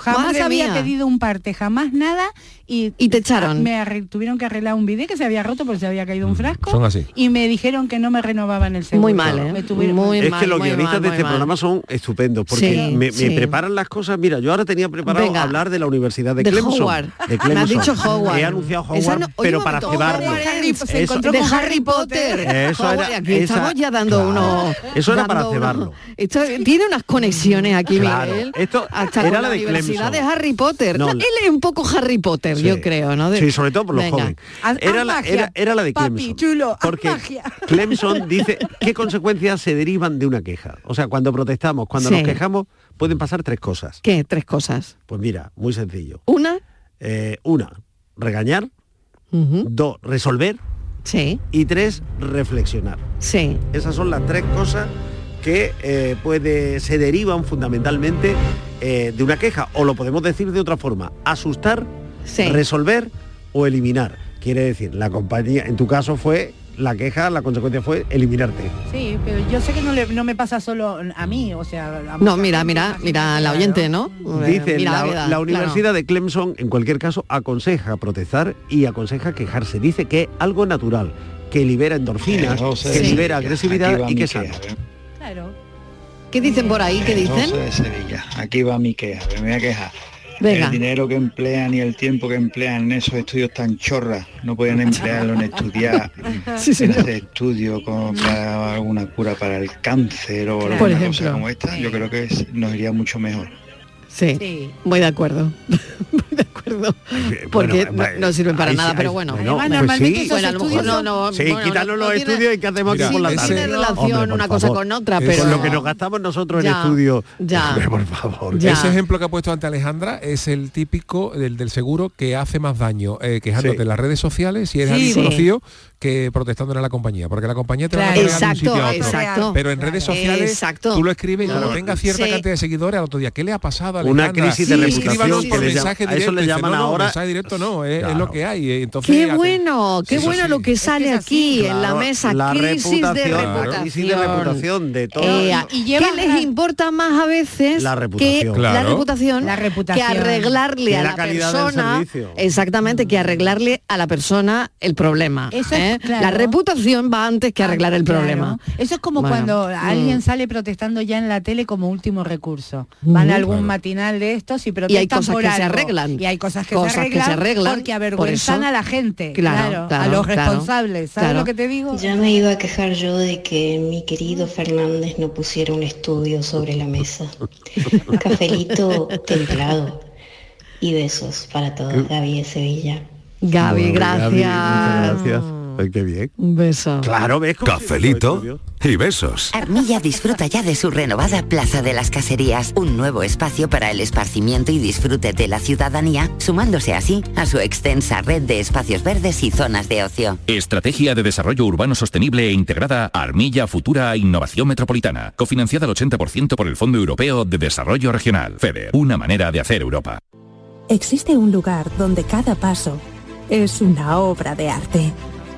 Jamás había pedido un parte, jamás nada y, Y te echaron. Me tuvieron que arreglar un bidet que se había roto porque se había caído un frasco. Son así. Y me dijeron que no me renovaban el seguro. Muy mal, ¿eh? Me tuvieron- Muy es mal, que los guionistas mal, de este mal. programa son estupendos porque Sí, me, me sí. preparan las cosas. Mira, yo ahora tenía preparado Venga. hablar de la Universidad de De Clemson. Howard. De Me Clemson. has dicho Howard. He anunciado Howard, no- pero para es- se encontró con Harry Potter. Eso Howard, era- aquí esa- estamos ya dando claro. unos... Eso era para cebarlo. esto tiene unas conexiones aquí, Claro. Miguel. Esto hasta era con la de Universidad de Harry Potter. Él es un poco Harry Potter, Sí. yo creo, ¿no? De- Sí, sobre todo por los Venga. jóvenes. Era la, era, era la de papi, Clemson. chulo, porque magia. <laughs> Clemson dice qué consecuencias se derivan de una queja. O sea, cuando protestamos, cuando Sí. nos quejamos, pueden pasar tres cosas. ¿Qué? Tres cosas. Pues mira, muy sencillo. Una, Eh, una, regañar. Dos, resolver. sí, Y tres, reflexionar. sí. Esas son las tres cosas que eh, puede, se derivan fundamentalmente eh, de una queja. O lo podemos decir de otra forma. Asustar, Sí. resolver o eliminar. Quiere decir, la compañía, en tu caso fue la queja, la consecuencia fue eliminarte. Sí, pero yo sé que no, le- no me pasa solo a mí, o sea... a No, mira, mira, mira la oyente, ¿no? Dice, Mira, la, Universidad claro. de Clemson, en cualquier caso, aconseja protestar y aconseja quejarse. Dice que es algo natural, que libera endorfinas, José que libera agresividad y que sano. queja, Claro. ¿Qué dicen por ahí? ¿Qué dicen? José de Sevilla, aquí va mi queja, me voy a quejar. Venga. El dinero que emplean y el tiempo que emplean en esos estudios tan chorras, no pueden emplearlo en estudiar, <laughs> Sí, en hacer estudios para alguna cura para el cáncer o alguna cosa como esta, yo creo que es- nos iría mucho mejor. Sí, Sí. muy de acuerdo. <laughs> muy de acuerdo. Porque Bueno, no, eh, no sirven para ahí nada, sí, pero bueno. bueno, Además, pues normalmente sí. esos Bueno, a lo mejor estudios no, no. Sí, bueno, quitarnos no los tiene- estudios y que hacemos Mira, aquí por la tarde. tiene relación Hombre, una cosa favor. con otra, pero... Con lo que nos gastamos nosotros en Ya, estudio. ya. <laughs> Hombre, por favor. Ya. Ese ejemplo que ha puesto ante Alejandra es el típico del, del seguro que hace más daño eh, quejándote Sí. en las redes sociales si eres Sí. alguien Sí. conocido que protestándole a la compañía. Porque la compañía te va a Claro. de un sitio a Exacto, otro. exacto. Pero en redes sociales Exacto. tú lo escribes y Claro. cuando tenga cierta Sí. cantidad de seguidores al otro día, ¿qué le ha pasado a Una crisis de Sí, reputación Escríbanos sí, por sí, sí. mensaje A eso directo. le Dice, llaman no, no, ahora- mensaje directo no, es, es Claro. lo que hay. eh, Entonces, Qué bueno, qué Eso bueno sí. lo que sale es aquí en la Claro, mesa. la crisis de reputación, crisis de reputación de todo. Eh, Y lleva ¿Qué les importa más a veces La que reputación. la Claro. reputación, La reputación. que arreglarle a la persona? Exactamente, que arreglarle a la persona el problema. Eso es- ¿eh? claro. La reputación va antes que arreglar el Claro. problema. Eso es como Bueno, cuando alguien mm. sale protestando ya en la tele como último recurso. Van Ujú. a algún Claro. matinal de estos y protestan hay cosas por que se arreglan. Y hay cosas que, Cosas se, que arreglan se arreglan, porque por avergüenzan eso. a la gente. Claro, Claro, a los claro. responsables. ¿Sabes Claro. lo que te digo? Ya me iba a quejar yo de que mi querido Fernández no pusiera un estudio sobre la mesa. <laughs> Cafelito templado y besos para todos. Gaby de Sevilla. Gaby, Bueno, Gaby, gracias. muchas gracias. Ay, qué bien. Un beso. Claro, ¿ves? Cafelito y besos. Armilla disfruta ya de su renovada Plaza de las Caserías, un nuevo espacio para el esparcimiento y disfrute de la ciudadanía, sumándose así a su extensa red de espacios verdes y zonas de ocio. Estrategia de Desarrollo Urbano Sostenible e Integrada Armilla Futura e Innovación Metropolitana, cofinanciada al 80% por el Fondo Europeo de Desarrollo Regional, FEDER, una manera de hacer Europa. Existe un lugar donde cada paso es una obra de arte,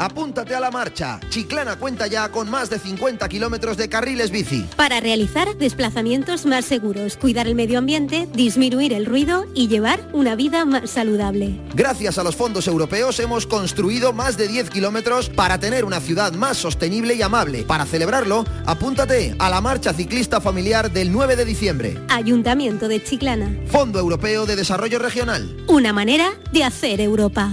Apúntate a la marcha. Chiclana cuenta ya con más de 50 kilómetros de carriles bici. Para realizar desplazamientos más seguros, cuidar el medio ambiente, disminuir el ruido y llevar una vida más saludable. Gracias a los fondos europeos hemos construido más de 10 kilómetros para tener una ciudad más sostenible y amable. Para celebrarlo, apúntate a la marcha ciclista familiar del 9 de diciembre. Ayuntamiento de Chiclana. Fondo Europeo de Desarrollo Regional. Una manera de hacer Europa.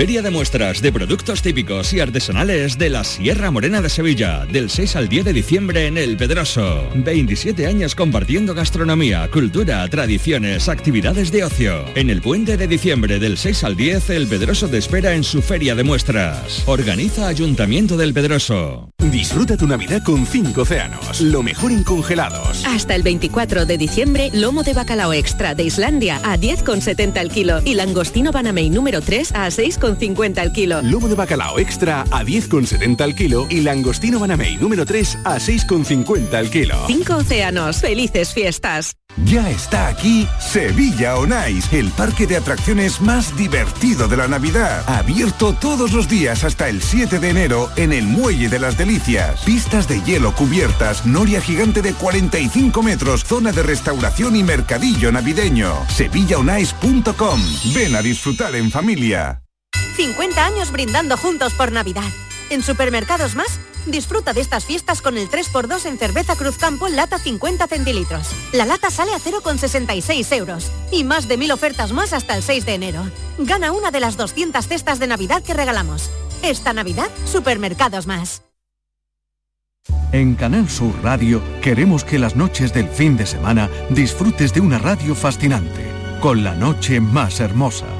Feria de muestras de productos típicos y artesanales de la Sierra Morena de Sevilla, del 6 al 10 de diciembre en El Pedroso. 27 años compartiendo gastronomía, cultura, tradiciones, actividades de ocio. En el puente de diciembre del 6 al 10, El Pedroso te espera en su Feria de muestras. Organiza Ayuntamiento del Pedroso. Disfruta tu Navidad con 5 océanos, lo mejor en congelados. Hasta el 24 de diciembre, lomo de bacalao extra de Islandia a 10,70 al kilo y langostino Banamey número 3 a 6,50 al kilo. Lomo de bacalao extra a 10,70 al kilo y langostino Banamey número 3 a 6,50 al kilo. Cinco océanos, felices fiestas. Ya está aquí Sevilla On Ice, el parque de atracciones más divertido de la Navidad. Abierto todos los días hasta el 7 de enero en el Muelle de las Delicias. Pistas de hielo cubiertas, noria gigante de 45 metros, zona de restauración y mercadillo navideño. SevillaOnIce.com. Ven a disfrutar en familia. 50 años brindando juntos por Navidad. En Supermercados Más, disfruta de estas fiestas con el 3x2 en cerveza Cruzcampo lata 50 centilitros. La lata sale a 0,66 euros. Y más de mil ofertas más hasta el 6 de enero. Gana una de las 200 cestas de Navidad que regalamos. Esta Navidad, Supermercados Más. En Canal Sur Radio queremos que las noches del fin de semana disfrutes de una radio fascinante, con la noche más hermosa.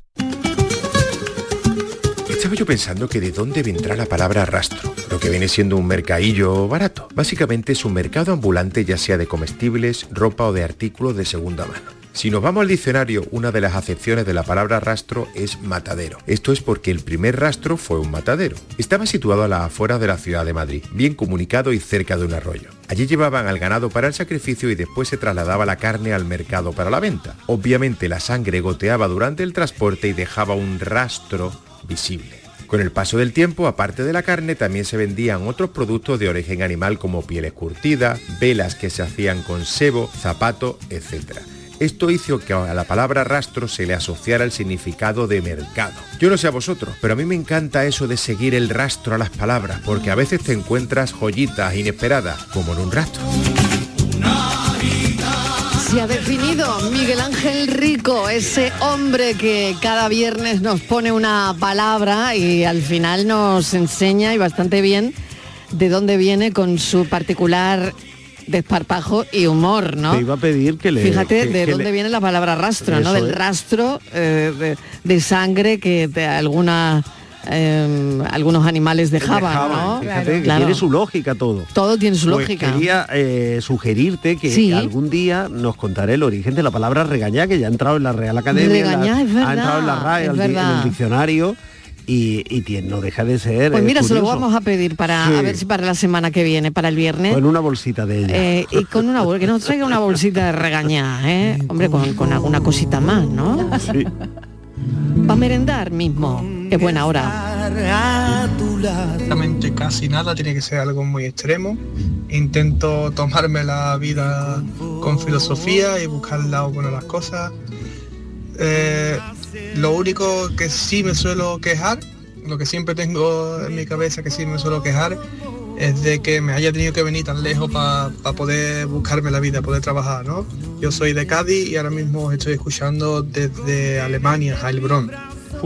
Estaba yo pensando que de dónde vendrá la palabra rastro, lo que viene siendo un mercadillo barato. Básicamente es un mercado ambulante ya sea de comestibles, ropa o de artículos de segunda mano. Si nos vamos al diccionario, una de las acepciones de la palabra rastro es matadero. Esto es porque el primer rastro fue un matadero. Estaba situado a las afueras de la ciudad de Madrid, bien comunicado y cerca de un arroyo. Allí llevaban al ganado para el sacrificio y después se trasladaba la carne al mercado para la venta. Obviamente la sangre goteaba durante el transporte y dejaba un rastro Con el paso del tiempo, aparte de la carne, también se vendían otros productos de origen animal como pieles curtidas, velas que se hacían con sebo, zapatos, etc. Esto hizo que a la palabra rastro se le asociara el significado de mercado. Yo no sé a vosotros, pero a mí me encanta eso de seguir el rastro a las palabras, porque a veces te encuentras joyitas inesperadas, como en un rastro. Se ha definido Miguel Ángel Rico, ese hombre que cada viernes nos pone una palabra y al final nos enseña y bastante bien de dónde viene con su particular desparpajo y humor, ¿no? Te iba a pedir que le... Fíjate que- de que dónde le- viene la palabra rastro, ¿no? Del es. rastro eh, de, de sangre que de alguna, eh, algunos animales dejaban, Dejaban, ¿no? fíjate que Claro. tiene su lógica todo. Todo tiene su Pues lógica. quería eh, sugerirte que Sí. algún día nos contaré el origen de la palabra regañar, que ya ha entrado en la Real Academia, la- ha entrado en la RAE, al en el diccionario y, y tiene- no deja de ser. Pues eh, mira, se lo vamos a pedir para Sí. a ver si para la semana que viene, para el viernes. Con una bolsita de ella. Eh, y con una bol- que nos traiga una bolsita de regañar, ¿eh? Hombre, con, con alguna cosita más, ¿no? Sí. Para merendar mismo. Qué buena hora. Exactamente casi nada, tiene que ser algo muy extremo. Intento tomarme la vida con filosofía y buscar el lado bueno las cosas. Eh, lo único que sí me suelo quejar, lo que siempre tengo en mi cabeza que sí me suelo quejar, es de que me haya tenido que venir tan lejos para poder buscarme la vida, poder trabajar, ¿no? Yo soy de Cádiz y ahora mismo estoy escuchando desde Alemania, Heilbronn.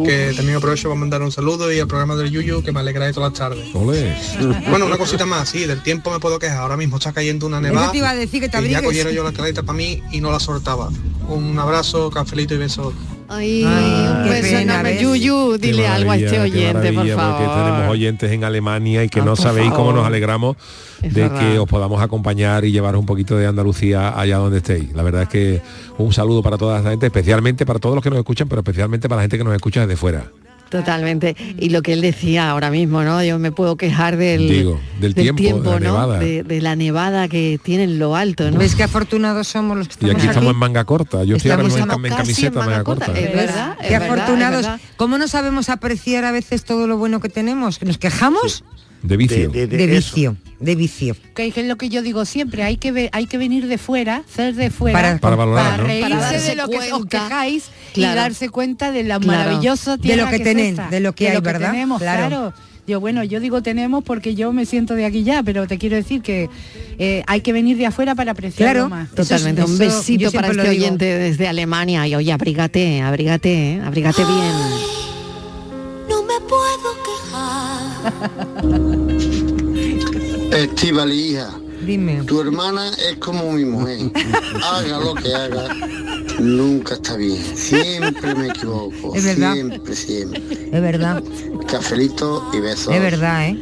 Que también aprovecho para mandar un saludo y al programa del Yuyu que me alegra de todas las tardes. <laughs> Bueno, una cosita más, sí, del tiempo me puedo quejar. Ahora mismo está cayendo una nevada. Te iba a decir que te y ya cogieron yo la caleta para mí y no la soltaba. Un abrazo, cafelito y besos. Ay, un beso enorme. Yuyu, dile algo a este oyente, por maravilla, porque favor. tenemos oyentes en Alemania y que Ah, no sabéis cómo favor. nos alegramos Es de verdad. que os podamos acompañar y llevaros un poquito de Andalucía allá donde estéis. La verdad es que un saludo para toda esa gente, especialmente para todos los que nos escuchan, pero especialmente para la gente que nos escucha desde fuera. Totalmente. Y lo que él decía ahora mismo, ¿no? Yo me puedo quejar del, Digo, del tiempo, de la ¿no? nevada. De, de la nevada que tiene en lo alto, ¿no? ¿Ves qué afortunados somos los que Y estamos aquí estamos en manga corta. Yo estoy ahora Estamos mismo en, en casi en camiseta manga corta, corta. es verdad, Qué verdad, afortunados. es verdad. ¿Cómo no sabemos apreciar a veces todo lo bueno que tenemos? ¿Que nos quejamos? De vicio. De, vicio, de vicio. Que es lo que yo digo siempre, hay que ve- hay que venir de fuera, ser de fuera, Para- Para valorar, para ¿no? reírse Para de lo que os quejáis Claro. y darse cuenta de la Claro. maravillosa De lo que esta, de lo que hay, ¿verdad? tenemos, Claro. claro. Yo bueno, yo digo tenemos porque yo me siento de aquí ya, pero te quiero decir que eh, hay que venir de afuera para apreciarlo Claro. más. Totalmente. Eso un besito para este oyente desde Alemania. Y oye, abrígate, abrígate, ¿eh? abrígate bien. No me puedo quejar. Estivali, hija. Dime. Tu hermana es como mi mujer. <laughs> haga lo que haga, nunca está bien. Siempre me equivoco. Es verdad. Siempre, siempre. Es verdad, Cafelito y besos. es verdad, ¿eh?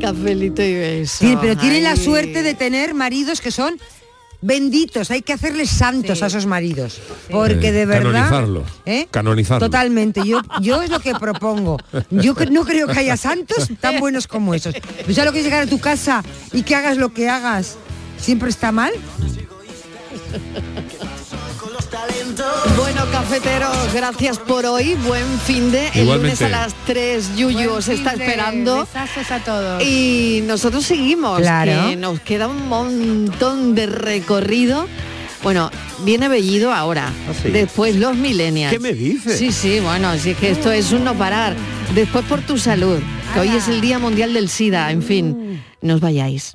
Cafelito y beso. Sí, pero tienen la suerte de tener maridos que son benditos, hay que hacerles santos a esos maridos, porque Eh, de verdad, Canonizarlos. ¿eh? Canonizarlos. Totalmente, yo, yo es lo que propongo. Yo no creo que haya santos tan buenos como esos. Pues ya lo que es llegar a tu casa y que hagas lo que hagas, siempre está mal. Bueno, cafeteros, gracias por hoy. Buen fin de. El lunes a las 3 Yuyu os está esperando. besazos a todos. Y nosotros seguimos, Claro. que nos queda un montón de recorrido. Bueno, viene Bellido ahora, sí? después los millennials. ¿Qué me dices? Sí, sí, bueno, si es que esto es un no parar. Después por tu salud, que hoy es el Día Mundial del SIDA, en fin, no os vayáis.